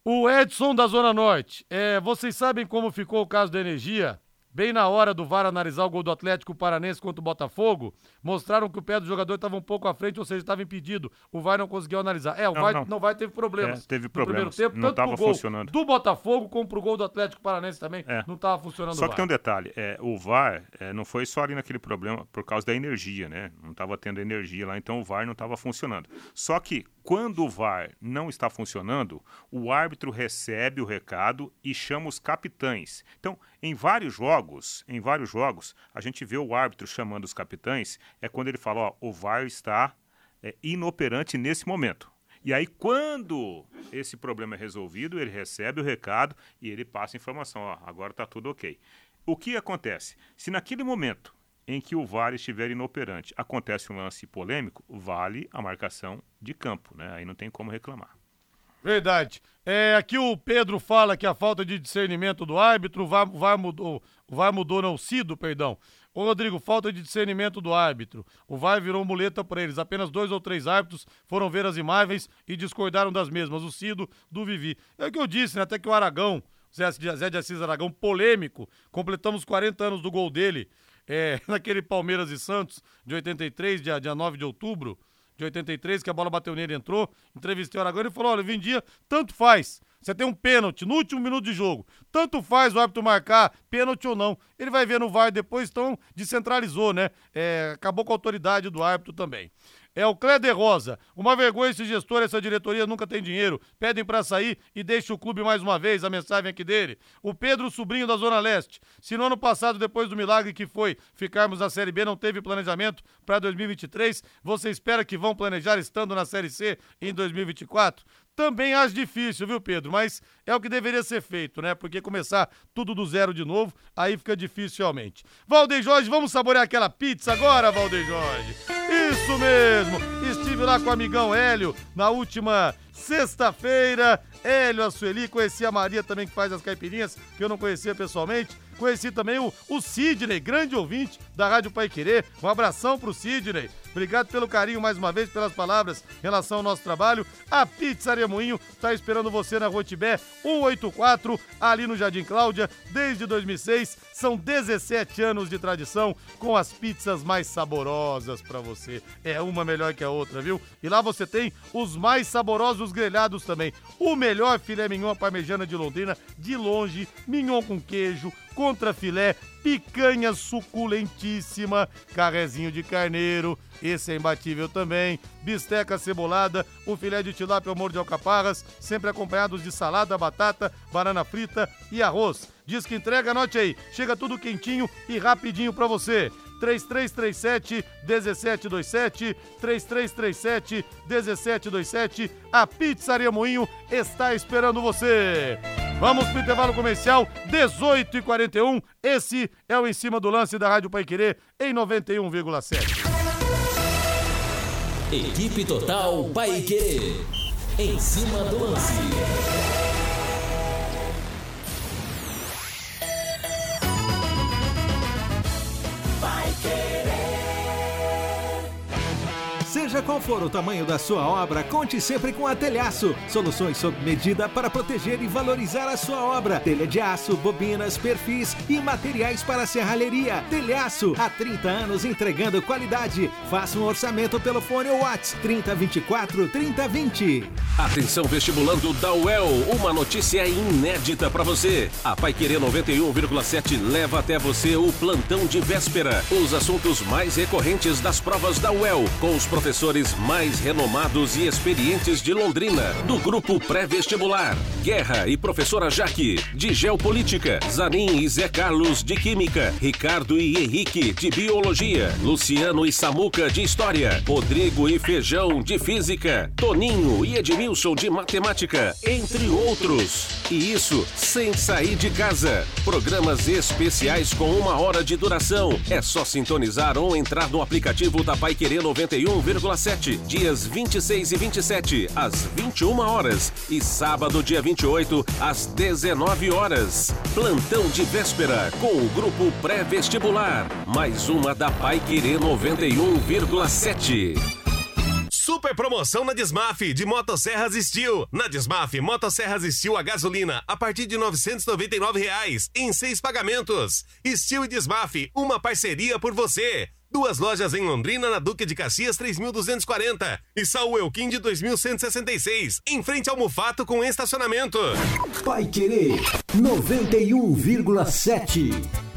O Edson da Zona Norte. É, vocês sabem como ficou o caso da energia? Bem na hora do VAR analisar o gol do Atlético Paranense contra o Botafogo, mostraram que o pé do jogador estava um pouco à frente, ou seja, estava impedido. O VAR não conseguiu analisar. É, o Não, VAR não. não, VAR teve problemas. É, teve no problemas. primeiro tempo, Não funcionando. do Botafogo como pro gol do Atlético Paranense também. É. Não estava funcionando Só o que tem um detalhe, é, o VAR é, não foi só ali naquele problema por causa da energia, né? Não estava tendo energia lá, então o VAR não estava funcionando. Só que quando o VAR não está funcionando, o árbitro recebe o recado e chama os capitães. Então, em vários jogos, em vários jogos, a gente vê o árbitro chamando os capitães, é quando ele fala, ó, o VAR está é, inoperante nesse momento. E aí, quando esse problema é resolvido, ele recebe o recado e ele passa a informação, ó, agora está tudo ok. O que acontece? Se naquele momento em que o VAR estiver inoperante acontece um lance polêmico, vale a marcação de campo, né? Aí não tem como reclamar. Verdade. É, aqui o Pedro fala que a falta de discernimento do árbitro, o VAR, mudou, o mudou não, Cido, perdão. Ô Rodrigo, falta de discernimento do árbitro. O VAR virou muleta para eles. Apenas dois ou três árbitros foram ver as imagens e discordaram das mesmas. O Cido do Vivi. É o que eu disse, né? Até que o Aragão, Zé de Assis Aragão, polêmico, completamos 40 anos do gol dele é, naquele Palmeiras e Santos de 83, dia, dia 9 de outubro de 83, que a bola bateu nele entrou. Entrevistei o Aragão e falou: olha, Vindia, tanto faz. Você tem um pênalti no último minuto de jogo. Tanto faz o árbitro marcar pênalti ou não. Ele vai ver no VAR depois, então descentralizou, né? É, acabou com a autoridade do árbitro também. É o Cléder Rosa. Uma vergonha esse gestor, essa diretoria nunca tem dinheiro. Pedem pra sair e deixa o clube mais uma vez. A mensagem aqui dele. O Pedro Sobrinho da Zona Leste. Se no ano passado, depois do milagre que foi ficarmos na Série B, não teve planejamento pra 2023, você espera que vão planejar estando na Série C em 2024? Também acho difícil, viu, Pedro? Mas é o que deveria ser feito, né? Porque começar tudo do zero de novo, aí fica difícil realmente. Valdeir Jorge, vamos saborear aquela pizza agora, Valdeir Jorge? Isso mesmo! Estive lá com o amigão Hélio na última sexta-feira. Hélio, a Sueli, conheci a Maria também que faz as caipirinhas, que eu não conhecia pessoalmente. Conheci também o, o Sidney, grande ouvinte da Rádio Pai Querer. Um abração pro Sidney. Obrigado pelo carinho mais uma vez, pelas palavras em relação ao nosso trabalho. A Pizzaria Moinho está esperando você na Rotibé 184, ali no Jardim Cláudia, desde 2006. São 17 anos de tradição com as pizzas mais saborosas para você. É uma melhor que a outra, viu? E lá você tem os mais saborosos grelhados também. O melhor filé mignon parmejana de Londrina, de longe, mignon com queijo, contra filé, picanha suculentíssima, carrezinho de carneiro, esse é imbatível também, bisteca cebolada, um filé de tilápia ao molho de alcaparras, sempre acompanhados de salada, batata, banana frita e arroz. Diz que entrega, anote aí, chega tudo quentinho e rapidinho pra você. 3337 1727 3337 1727 A Pizzaria Moinho está esperando você. Vamos pro intervalo comercial 18 e 41. Esse é o em cima do lance da Rádio Pai Querer em 91,7. Equipe Total Paique. Em cima do lance. Seja qual for o tamanho da sua obra, conte sempre com a Telhaço. Soluções sob medida para proteger e valorizar a sua obra. Telha de aço, bobinas, perfis e materiais para serralheria. Telhaço, há 30 anos entregando qualidade. Faça um orçamento pelo fone WhatsApp 3024 3020. Atenção vestibulando da UEL, uma notícia inédita para você. A Pai Querer 91,7 leva até você o plantão de véspera. Os assuntos mais recorrentes das provas da UEL, com os professores mais renomados e experientes de Londrina, do grupo pré-vestibular. Guerra e professora Jaque, de Geopolítica. Zanin e Zé Carlos, de Química. Ricardo e Henrique, de Biologia. Luciano e Samuca, de História. Rodrigo e Feijão, de Física. Toninho e Edmilson, de Matemática. Entre outros. E isso sem sair de casa. Programas especiais com uma hora de duração. É só sintonizar ou entrar no aplicativo da Pai Querer 91,7. Dias 26 e 27, às 21 horas. E sábado, dia 28, às 19 horas. Plantão de véspera com o grupo pré-vestibular. Mais uma da Pai Querer 91,7. Super promoção na Desmaf de Motosserras Steel. Na Desmaf, Motosserras Steel a gasolina a partir de 999 reais em seis pagamentos. Steel e Desmaf, uma parceria por você. Duas lojas em Londrina, na Duque de Caxias 3240 e Saul Elquim de 2166, em frente ao Mufato com estacionamento. Pai Querer 91,7.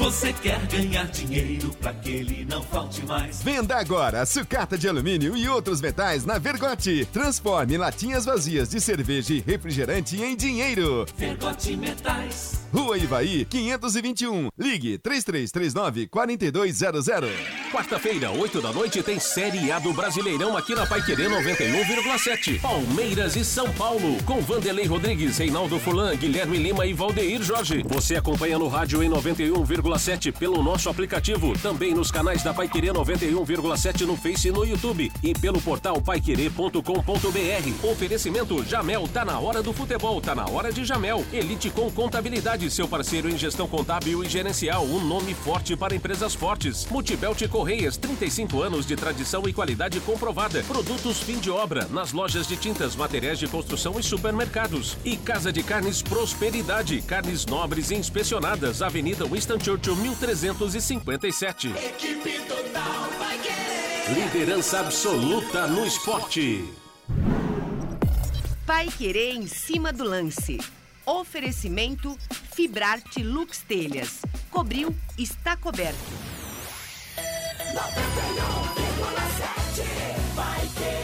Você quer ganhar dinheiro para que ele não falte mais? Venda agora sucata de alumínio e outros metais na Vergote. Transforme latinhas vazias de cerveja e refrigerante em dinheiro. Vergote Metais. Rua Ivaí, 521. Ligue 3339-4200. Quarta-feira, 8 da noite, tem Série A do Brasileirão aqui na Paiquerê 91,7. Palmeiras e São Paulo, com Vanderlei Rodrigues, Reinaldo Fulan, Guilherme Lima e Valdeir Jorge. Você acompanha no rádio em 91,7 pelo nosso aplicativo, também nos canais da Paiquerê 91,7 no Face e no YouTube e pelo portal paiquerê.com.br. Oferecimento Jamel, tá na hora do futebol, tá na hora de Jamel. Elite com contabilidade, seu parceiro em gestão contábil e gerencial, um nome forte para empresas fortes. Multibelt Correias, 35 anos de tradição e qualidade comprovada. Produtos fim de obra, nas lojas de tintas, materiais de construção e supermercados. E Casa de Carnes Prosperidade, carnes nobres e inspecionadas, Avenida Winston Churchill, 1357. Equipe Total vai querer. Liderança absoluta no esporte. Pai Querer em cima do lance. Oferecimento Fibrarte Lux Telhas. Cobriu, está coberto. 91,7 vai querer.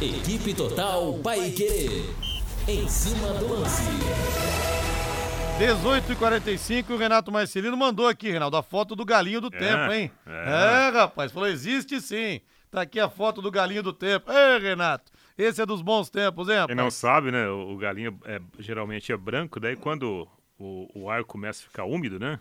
Equipe Total Paique. Em cima do lance. 18 e 45 o Renato Marcelino mandou aqui, Reinaldo, a foto do galinho do tempo, hein? é. É, rapaz, falou, existe sim. Tá aqui a foto do galinho do tempo. Ê, Renato, esse é dos bons tempos, hein, Quem rapaz? não sabe, né? O, galinho é, geralmente é branco, daí quando o, o ar começa a ficar úmido, né?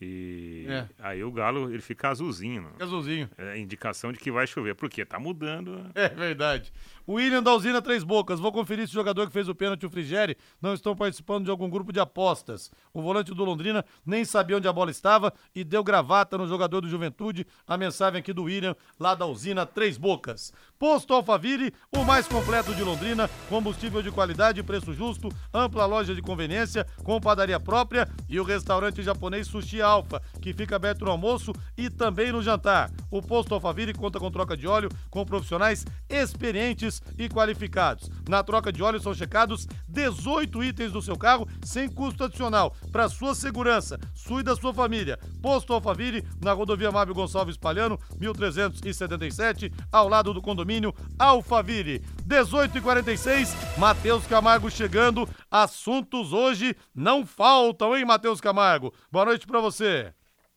E É. aí o Galo ele fica azulzinho. Fica azulzinho. É indicação de que vai chover. Por quê? Tá mudando. É verdade. William da Usina Três Bocas. Vou conferir se o jogador que fez o pênalti, o Frigeri, não estão participando de algum grupo de apostas. O volante do Londrina nem sabia onde a bola estava e deu gravata no jogador do Juventude. A mensagem aqui do William, lá da Usina Três Bocas. Posto Alfaville, o mais completo de Londrina. Combustível de qualidade, preço justo, ampla loja de conveniência, com padaria própria e o restaurante japonês Sushi Alfa, que fica aberto no almoço e também no jantar. O Posto Alfaville conta com troca de óleo com profissionais experientes e qualificados. Na troca de óleo são checados 18 itens do seu carro sem custo adicional para sua segurança, sua e da sua família. Posto Alfaville, na rodovia Mábio Gonçalves Palhano, 1377, ao lado do condomínio Alfaville. 18 e 46, Matheus Camargo chegando. Assuntos hoje não faltam, hein, Matheus Camargo? Boa noite para você.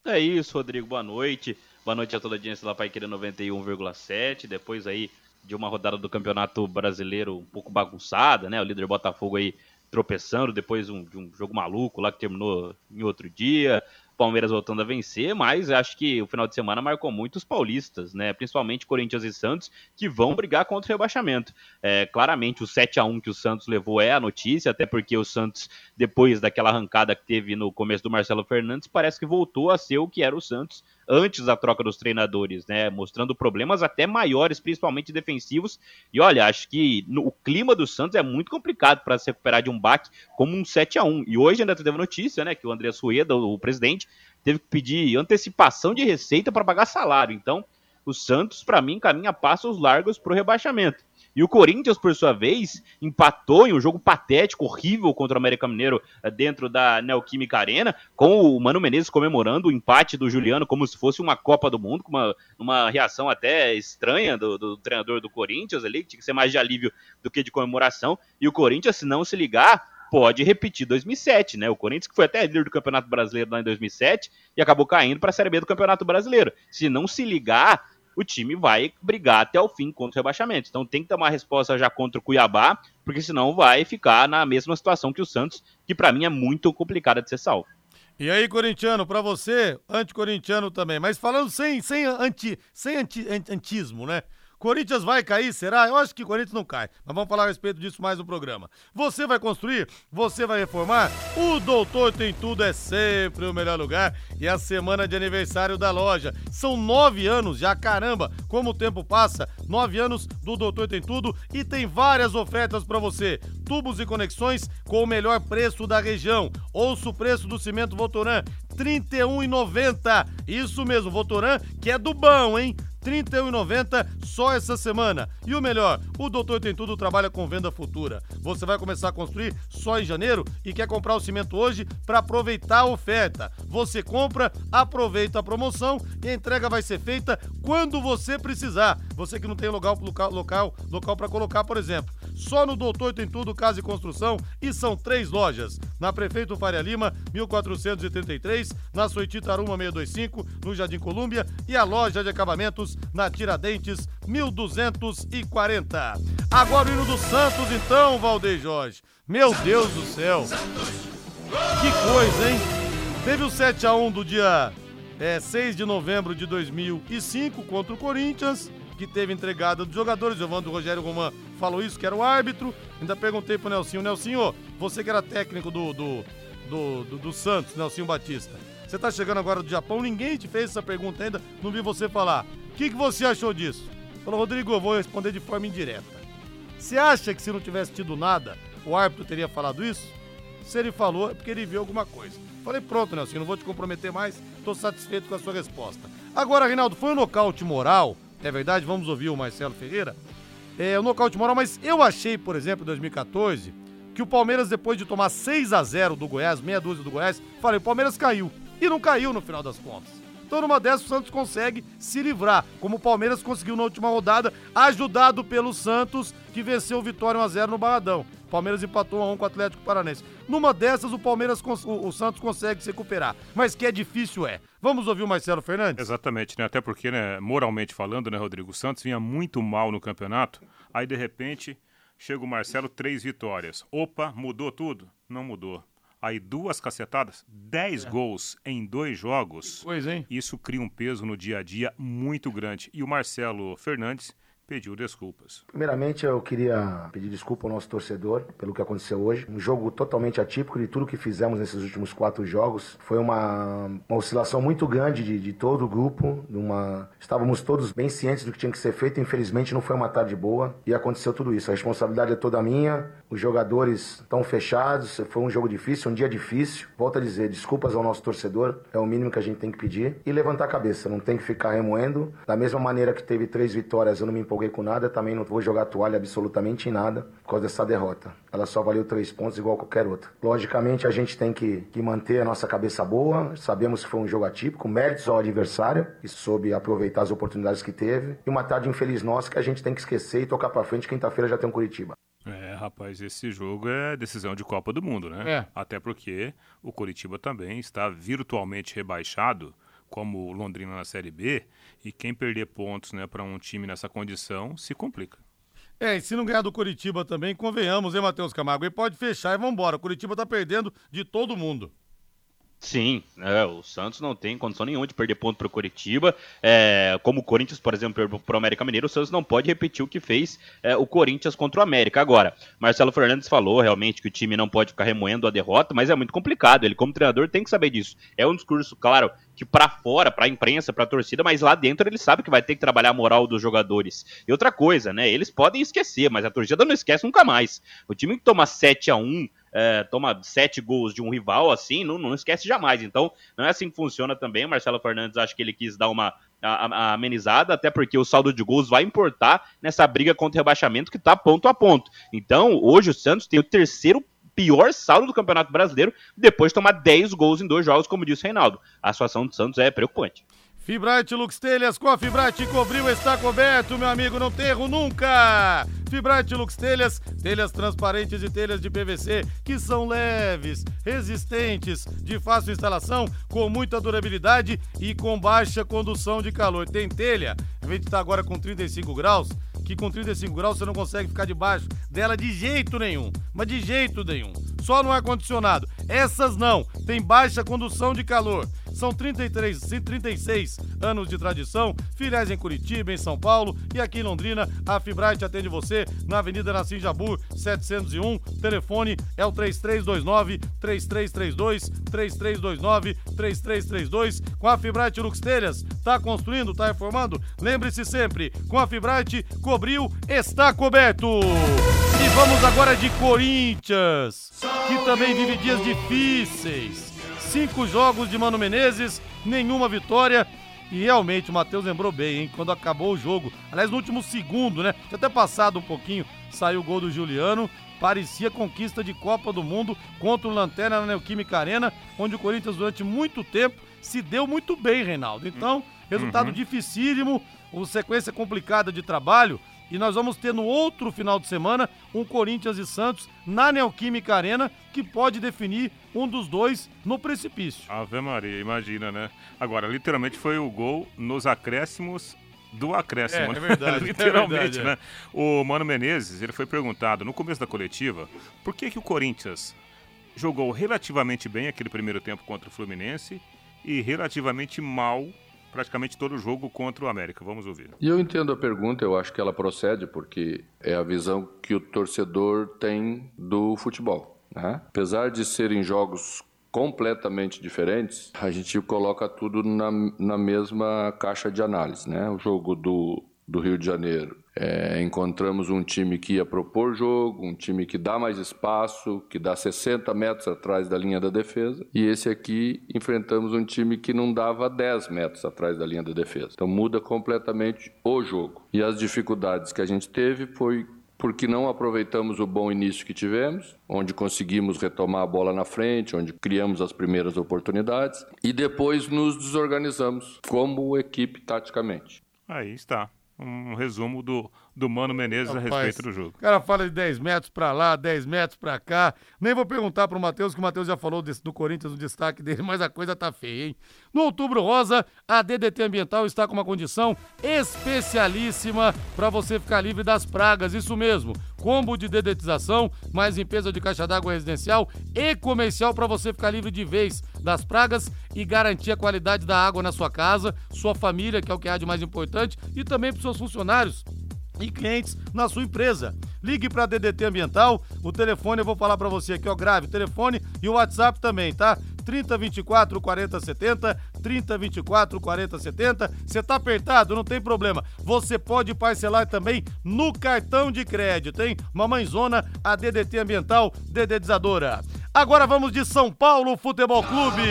É isso, Rodrigo. Boa noite. Boa noite a toda a audiência da Pai Querer 91,7. Depois aí de uma rodada do Campeonato Brasileiro um pouco bagunçada, né? O líder Botafogo aí tropeçando depois um- de um jogo maluco lá que terminou em outro dia. Palmeiras voltando a vencer, mas acho que o final de semana marcou muitos paulistas, né? Principalmente Corinthians e Santos, que vão brigar contra o rebaixamento. É, claramente o 7 a 1 que o Santos levou é a notícia, até porque o Santos, depois daquela arrancada que teve no começo do Marcelo Fernandes, parece que voltou a ser o que era o Santos antes da troca dos treinadores, né? Mostrando problemas até maiores, principalmente defensivos. E olha, acho que no- o clima do Santos é muito complicado para se recuperar de um baque como um 7 a 1 E hoje ainda teve notícia, né, que o André Sueda, o presidente, teve que pedir antecipação de receita para pagar salário. Então, o Santos, para mim, caminha passos largos para o rebaixamento. E o Corinthians, por sua vez, empatou em um jogo patético, horrível contra o América Mineiro eh, dentro da Neoquímica Arena, com o Mano Menezes comemorando o empate do Juliano como se fosse uma Copa do Mundo, com uma, uma reação até estranha do, do treinador do Corinthians ali, que tinha que ser mais de alívio do que de comemoração. E o Corinthians, se não se ligar, pode repetir 2007, né? O Corinthians que foi até líder do Campeonato Brasileiro lá em 2007 e acabou caindo para a Série B do Campeonato Brasileiro. Se não se ligar, o time vai brigar até o fim contra o rebaixamento. Então tem que tomar uma resposta já contra o Cuiabá, porque senão vai ficar na mesma situação que o Santos, que para mim é muito complicada de ser salvo. E aí, corintiano, pra você, anticorintiano também, mas falando sem, sem, anti, sem anti, an- antismo, né? Corinthians vai cair, será? Eu acho que Corinthians não cai, mas vamos falar a respeito disso mais no programa. Você vai construir? Você vai reformar? O Doutor Tem Tudo é sempre o melhor lugar e a semana de aniversário da loja. São nove anos já, caramba, como o tempo passa. Nove anos do Doutor Tem Tudo e tem várias ofertas pra você. Tubos e conexões com o melhor preço da região. Ouça o preço do cimento Votoran, R$ 31,90. Isso mesmo, Votoran, que é do bom, hein? R$ 31,90 só essa semana. E o melhor, o Doutor Tem Tudo trabalha com venda futura. Você vai começar a construir só em janeiro e quer comprar o cimento hoje para aproveitar a oferta. Você compra, aproveita a promoção e a entrega vai ser feita quando você precisar. Você que não tem local local local, para colocar, por exemplo. Só no Doutor Tem Tudo Casa e Construção e são três lojas. Na Prefeito Faria Lima, 1433, na Soitita Aruma 625, no Jardim Colúmbia e a loja de acabamentos na Tiradentes 1240. Agora o hino do Santos então, Valdeir Jorge. Meu Deus do céu. Que coisa, hein? Teve o 7x1 do dia é, 6 de novembro de 2005 contra o Corinthians, que teve entregada dos jogadores. Evandro Rogério Roman falou isso, que era o árbitro. Ainda perguntei pro Nelsinho, Nelsinho, você que era técnico do, do, do, do, do Santos, Nelsinho Batista. Você tá chegando agora do Japão, ninguém te fez essa pergunta ainda, não vi você falar. Que, que você achou disso? Falou, Rodrigo, eu vou responder de forma indireta. Você acha que se não tivesse tido nada, o árbitro teria falado isso? Se ele falou, é porque ele viu alguma coisa. Falei, pronto, Nelson, não vou te comprometer mais, tô satisfeito com a sua resposta. Agora, Reinaldo, foi um nocaute moral, é verdade? Vamos ouvir o Marcelo Ferreira. É, o nocaute moral, mas eu achei, por exemplo, em 2014, que o Palmeiras, depois de tomar 6 a 0 do Goiás, meia dúzia do Goiás, falei, o Palmeiras caiu. E não caiu no final das contas. Então, numa dessas, o Santos consegue se livrar, como o Palmeiras conseguiu na última rodada, ajudado pelo Santos, que venceu o Vitória 1x0 no Barradão. O Palmeiras empatou 1x1 com o Atlético Paranense. Numa dessas, o Palmeiras, o, o Santos consegue se recuperar. Mas que é difícil é. Vamos ouvir o Marcelo Fernandes? Exatamente, né? Até porque, né, moralmente falando, né, Rodrigo? O Santos vinha muito mal no campeonato, aí de repente chega o Marcelo, três vitórias. Opa, mudou tudo? Não mudou. Aí duas cacetadas, 10 é. gols em dois jogos. Pois, hein? Isso cria um peso no dia a dia muito grande. E o Marcelo Fernandes pediu desculpas. Primeiramente, eu queria pedir desculpa ao nosso torcedor pelo que aconteceu hoje. Um jogo totalmente atípico de tudo que fizemos nesses últimos quatro jogos. Foi uma, uma oscilação muito grande de, de todo o grupo. Uma... Estávamos todos bem cientes do que tinha que ser feito. Infelizmente, não foi uma tarde boa e aconteceu tudo isso. A responsabilidade é toda minha. Os jogadores estão fechados. Foi um jogo difícil, um dia difícil. Volto a dizer, desculpas ao nosso torcedor. É o mínimo que a gente tem que pedir. E levantar a cabeça. Não tem que ficar remoendo. Da mesma maneira que teve três vitórias, eu não me empolguei com nada, também não vou jogar toalha absolutamente em nada por causa dessa derrota. Ela só valeu três pontos igual qualquer outra. Logicamente a gente tem que, que manter a nossa cabeça boa, sabemos que foi um jogo atípico, méritos ao adversário, e soube aproveitar as oportunidades que teve, e uma tarde infeliz nossa que a gente tem que esquecer e tocar para frente, quinta-feira já tem um Curitiba. É, rapaz, esse jogo é decisão de Copa do Mundo, né? É. Até porque o Curitiba também está virtualmente rebaixado como Londrina na Série B, e quem perder pontos né, para um time nessa condição se complica. É, e se não ganhar do Curitiba também, convenhamos, hein, Matheus Camargo? E pode fechar e vambora. O Curitiba tá perdendo de todo mundo. Sim, é, o Santos não tem condição nenhuma de perder ponto para o Coritiba. É, como o Corinthians, por exemplo, para o América Mineiro, o Santos não pode repetir o que fez é, o Corinthians contra o América. Agora, Marcelo Fernandes falou realmente que o time não pode ficar remoendo a derrota, mas é muito complicado. Ele, como treinador, tem que saber disso. É um discurso, claro, que para fora, para a imprensa, para a torcida, mas lá dentro ele sabe que vai ter que trabalhar a moral dos jogadores. E outra coisa, né? Eles podem esquecer, mas a torcida não esquece nunca mais. O time que toma 7 a 1 é, toma sete gols de um rival assim, não, não esquece jamais. Então, não é assim que funciona também. Marcelo Fernandes acho que ele quis dar uma a, a amenizada, até porque o saldo de gols vai importar nessa briga contra o rebaixamento que está ponto a ponto. Então, hoje o Santos tem o terceiro pior saldo do Campeonato Brasileiro, depois de tomar 10 gols em dois jogos, como disse o Reinaldo. A situação do Santos é preocupante. Fibrate Lux Telhas, com a Fibrate cobriu, está coberto, meu amigo, não tem erro nunca. Fibrate Lux Telhas, telhas transparentes e telhas de PVC que são leves, resistentes, de fácil instalação, com muita durabilidade e com baixa condução de calor. Tem telha, a gente está agora com 35 graus, que com 35 graus você não consegue ficar debaixo dela de jeito nenhum, mas de jeito nenhum. Só no ar-condicionado. Essas não, tem baixa condução de calor. São 33, 36 anos de tradição, filiais em Curitiba, em São Paulo e aqui em Londrina. A Fibrate atende você na Avenida Nassim Jabur, 701. Telefone é o 3329 3332 3329 3332. Com a Fibrate Lux Telhas, tá construindo, tá reformando? Lembre-se sempre, com a Fibrate cobriu, está coberto. E vamos agora de Corinthians, que também vive dias difíceis. Cinco jogos de Mano Menezes, nenhuma vitória. E realmente o Matheus lembrou bem, hein? Quando acabou o jogo. Aliás, no último segundo, né? Tinha até passado um pouquinho, saiu o gol do Juliano. Parecia conquista de Copa do Mundo contra o Lanterna na Neoquímica Arena, onde o Corinthians durante muito tempo se deu muito bem, Reinaldo. Então, resultado uhum. dificílimo, uma sequência complicada de trabalho. E nós vamos ter no outro final de semana um Corinthians e Santos na Neoquímica Arena, que pode definir um dos dois no precipício. Ave Maria, imagina, né? Agora, literalmente foi o gol nos acréscimos do acréscimo. É, é verdade. Literalmente, é verdade, né? O Mano Menezes, ele foi perguntado no começo da coletiva por que, que o Corinthians jogou relativamente bem aquele primeiro tempo contra o Fluminense e relativamente mal praticamente todo o jogo contra o América. Vamos ouvir. E eu entendo a pergunta, eu acho que ela procede porque é a visão que o torcedor tem do futebol. Né? Apesar de serem jogos completamente diferentes, a gente coloca tudo na, na mesma caixa de análise. Né? O jogo do, do Rio de Janeiro é, encontramos um time que ia propor jogo, um time que dá mais espaço, que dá 60 metros atrás da linha da defesa. E esse aqui enfrentamos um time que não dava 10 metros atrás da linha da defesa. Então muda completamente o jogo. E as dificuldades que a gente teve foi porque não aproveitamos o bom início que tivemos, onde conseguimos retomar a bola na frente, onde criamos as primeiras oportunidades e depois nos desorganizamos como equipe taticamente. Aí está um resumo do, do Mano Menezes a Rapaz, respeito do jogo. O cara fala de 10 metros pra lá, 10 metros pra cá. Nem vou perguntar pro Matheus, que o Matheus já falou desse- do Corinthians, o destaque dele, mas a coisa tá feia, hein? No Outubro Rosa, a DDT Ambiental está com uma condição especialíssima para você ficar livre das pragas. Isso mesmo. Combo de dedetização, mais limpeza de caixa d'água residencial e comercial para você ficar livre de vez das pragas e garantir a qualidade da água na sua casa, sua família, que é o que há de mais importante, e também para seus funcionários e clientes na sua empresa. Ligue para a DDT Ambiental, o telefone eu vou falar para você aqui, ó, grave o telefone e o WhatsApp também, tá? 3024 4070, 3024 4070. Você tá apertado, não tem problema. Você pode parcelar também no cartão de crédito, hein? Mamãezona, a DDT Ambiental, dedetizadora. Agora vamos de São Paulo Futebol Clube.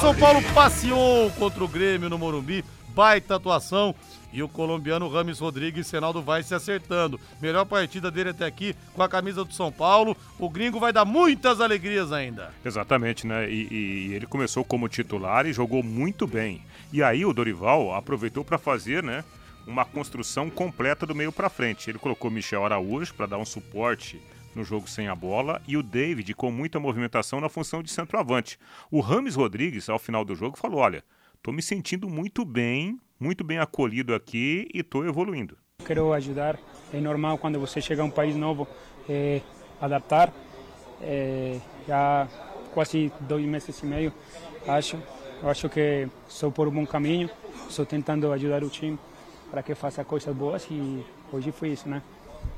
São Paulo passeou contra o Grêmio no Morumbi, baita atuação. E o colombiano Rames Rodrigues, Senaldo vai se acertando. Melhor partida dele até aqui com a camisa do São Paulo. O gringo vai dar muitas alegrias ainda. Exatamente, né? E, e ele começou como titular e jogou muito bem. E aí o Dorival aproveitou para fazer, né? Uma construção completa do meio para frente. Ele colocou Michel Araújo para dar um suporte no jogo sem a bola e o David com muita movimentação na função de centroavante. O Rames Rodrigues, ao final do jogo, falou: Olha, tô me sentindo muito bem, muito bem acolhido aqui e tô evoluindo. Quero ajudar. É normal quando você chega a um país novo é, adaptar. É, já quase dois meses e meio, acho. Eu acho que estou por um bom caminho. Estou tentando ajudar o time para que faça coisas boas e hoje foi isso, né?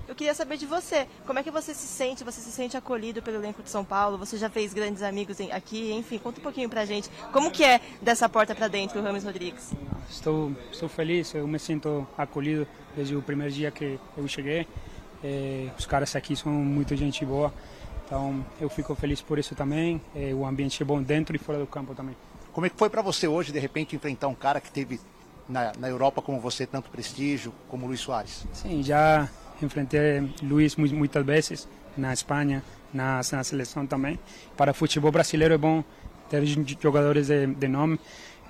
Eu queria saber de você, como é que você se sente? Você se sente acolhido pelo elenco de São Paulo? Você já fez grandes amigos em- aqui? Enfim, conta um pouquinho pra gente. Como que é dessa porta pra dentro, o Rames Rodrigues? Estou, estou feliz, eu me sinto acolhido desde o primeiro dia que eu cheguei. É, os caras aqui são muito gente boa, então eu fico feliz por isso também. É, o ambiente é bom dentro e fora do campo também. Como é que foi para você hoje, de repente, enfrentar um cara que teve na, na Europa como você tanto prestígio, como o Luiz Soares? Sim, já enfrentei Luiz mu- muitas vezes na Espanha, na, na seleção também. Para futebol brasileiro é bom ter jogadores de, de nome.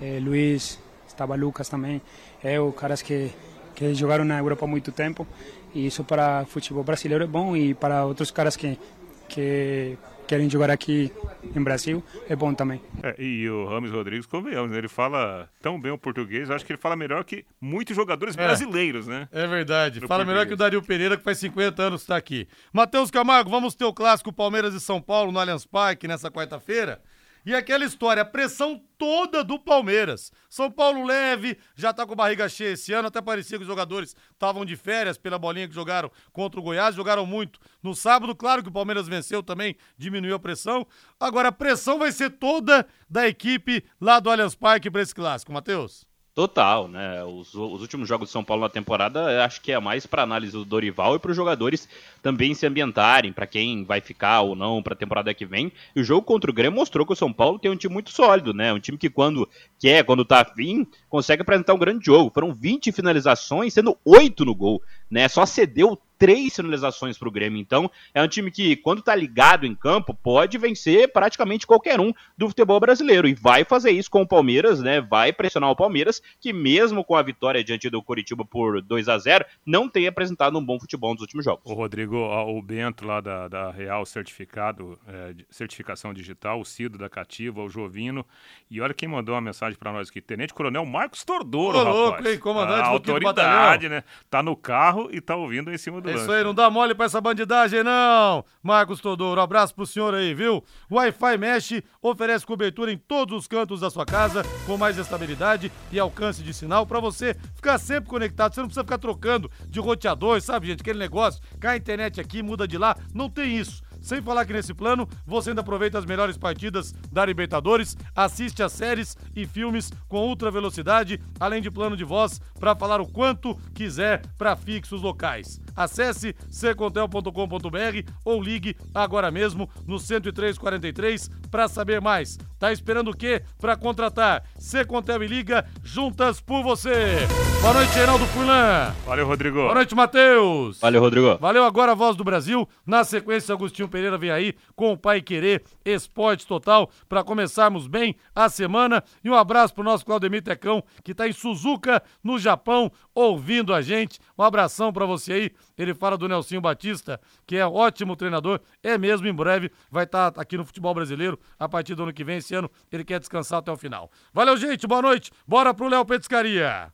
Eh, Luiz, estava Lucas também. Eu, caras que, que jogaram na Europa há muito tempo. E isso para futebol brasileiro é bom e para outros caras que, que querem jogar aqui em Brasil é bom também. É, e o Rames Rodrigues, convenhamos, né? ele fala tão bem o português, acho que ele fala melhor que muitos jogadores É. brasileiros, né? É verdade. Fala melhor que o português. Dario Pereira, que faz 50 anos que está aqui. Matheus Camargo, vamos ter o clássico Palmeiras e São Paulo no Allianz Parque nessa quarta-feira. E aquela história, a pressão toda do Palmeiras. São Paulo leve, já tá com barriga cheia esse ano, até parecia que os jogadores estavam de férias pela bolinha que jogaram contra o Goiás, jogaram muito no sábado. Claro que o Palmeiras venceu também, diminuiu a pressão. Agora a pressão vai ser toda da equipe lá do Allianz Parque para esse clássico, Matheus. Total, né? Os, os últimos jogos de São Paulo na temporada, acho que é mais para análise do Dorival e para os jogadores também se ambientarem, para quem vai ficar ou não para a temporada que vem. E o jogo contra o Grêmio mostrou que o São Paulo tem um time muito sólido, né? Um time que quando quer, quando tá afim, consegue apresentar um grande jogo. Foram 20 finalizações, sendo 8 no gol, né? Só cedeu três finalizações pro Grêmio. Então, é um time que, quando tá ligado em campo, pode vencer praticamente qualquer um do futebol brasileiro. E vai fazer isso com o Palmeiras, né? Vai pressionar o Palmeiras, que mesmo com a vitória diante do Coritiba por 2 a 0 não tem apresentado um bom futebol nos últimos jogos. O Rodrigo, o Bento lá da, da Real Certificado, é, Certificação Digital, o Cido da Cativa, o Jovino. E olha quem mandou uma mensagem pra nós aqui. Tenente Coronel Marcos Tordoro, Ô, rapaz. louco, hein? Comandante a autoridade, né? Tá no carro e tá ouvindo em cima do É isso aí, não dá mole pra essa bandidagem, não. Marcos Todoro, abraço pro senhor aí, viu? Wi-Fi Mesh oferece cobertura em todos os cantos da sua casa, com mais estabilidade e alcance de sinal pra você ficar sempre conectado. Você não precisa ficar trocando de roteador, sabe, gente? Aquele negócio, cai a internet aqui, muda de lá. Não tem isso. Sem falar que nesse plano você ainda aproveita as melhores partidas da Libertadores, assiste a séries e filmes com ultra velocidade, além de plano de voz para falar o quanto quiser para fixos locais. Acesse secontel.com.br ou ligue agora mesmo no 10343 para saber mais. Tá esperando o quê para contratar? Secontel e Liga juntas por você. Boa noite, Reinaldo Furlan. Valeu, Rodrigo. Boa noite, Matheus. Valeu, Rodrigo. Valeu agora a voz do Brasil. Na sequência, Agostinho Pereira vem aí com o Pai Querer Esporte Total para começarmos bem a semana. E um abraço pro nosso Claudemir Tecão, que tá em Suzuka, no Japão, ouvindo a gente. Um abração para você aí. Ele fala do Nelsinho Batista, que é ótimo treinador. É mesmo, em breve vai estar tá aqui no futebol brasileiro a partir do ano que vem. Esse ano ele quer descansar até o final. Valeu, gente. Boa noite. Bora pro Léo Petiscaria.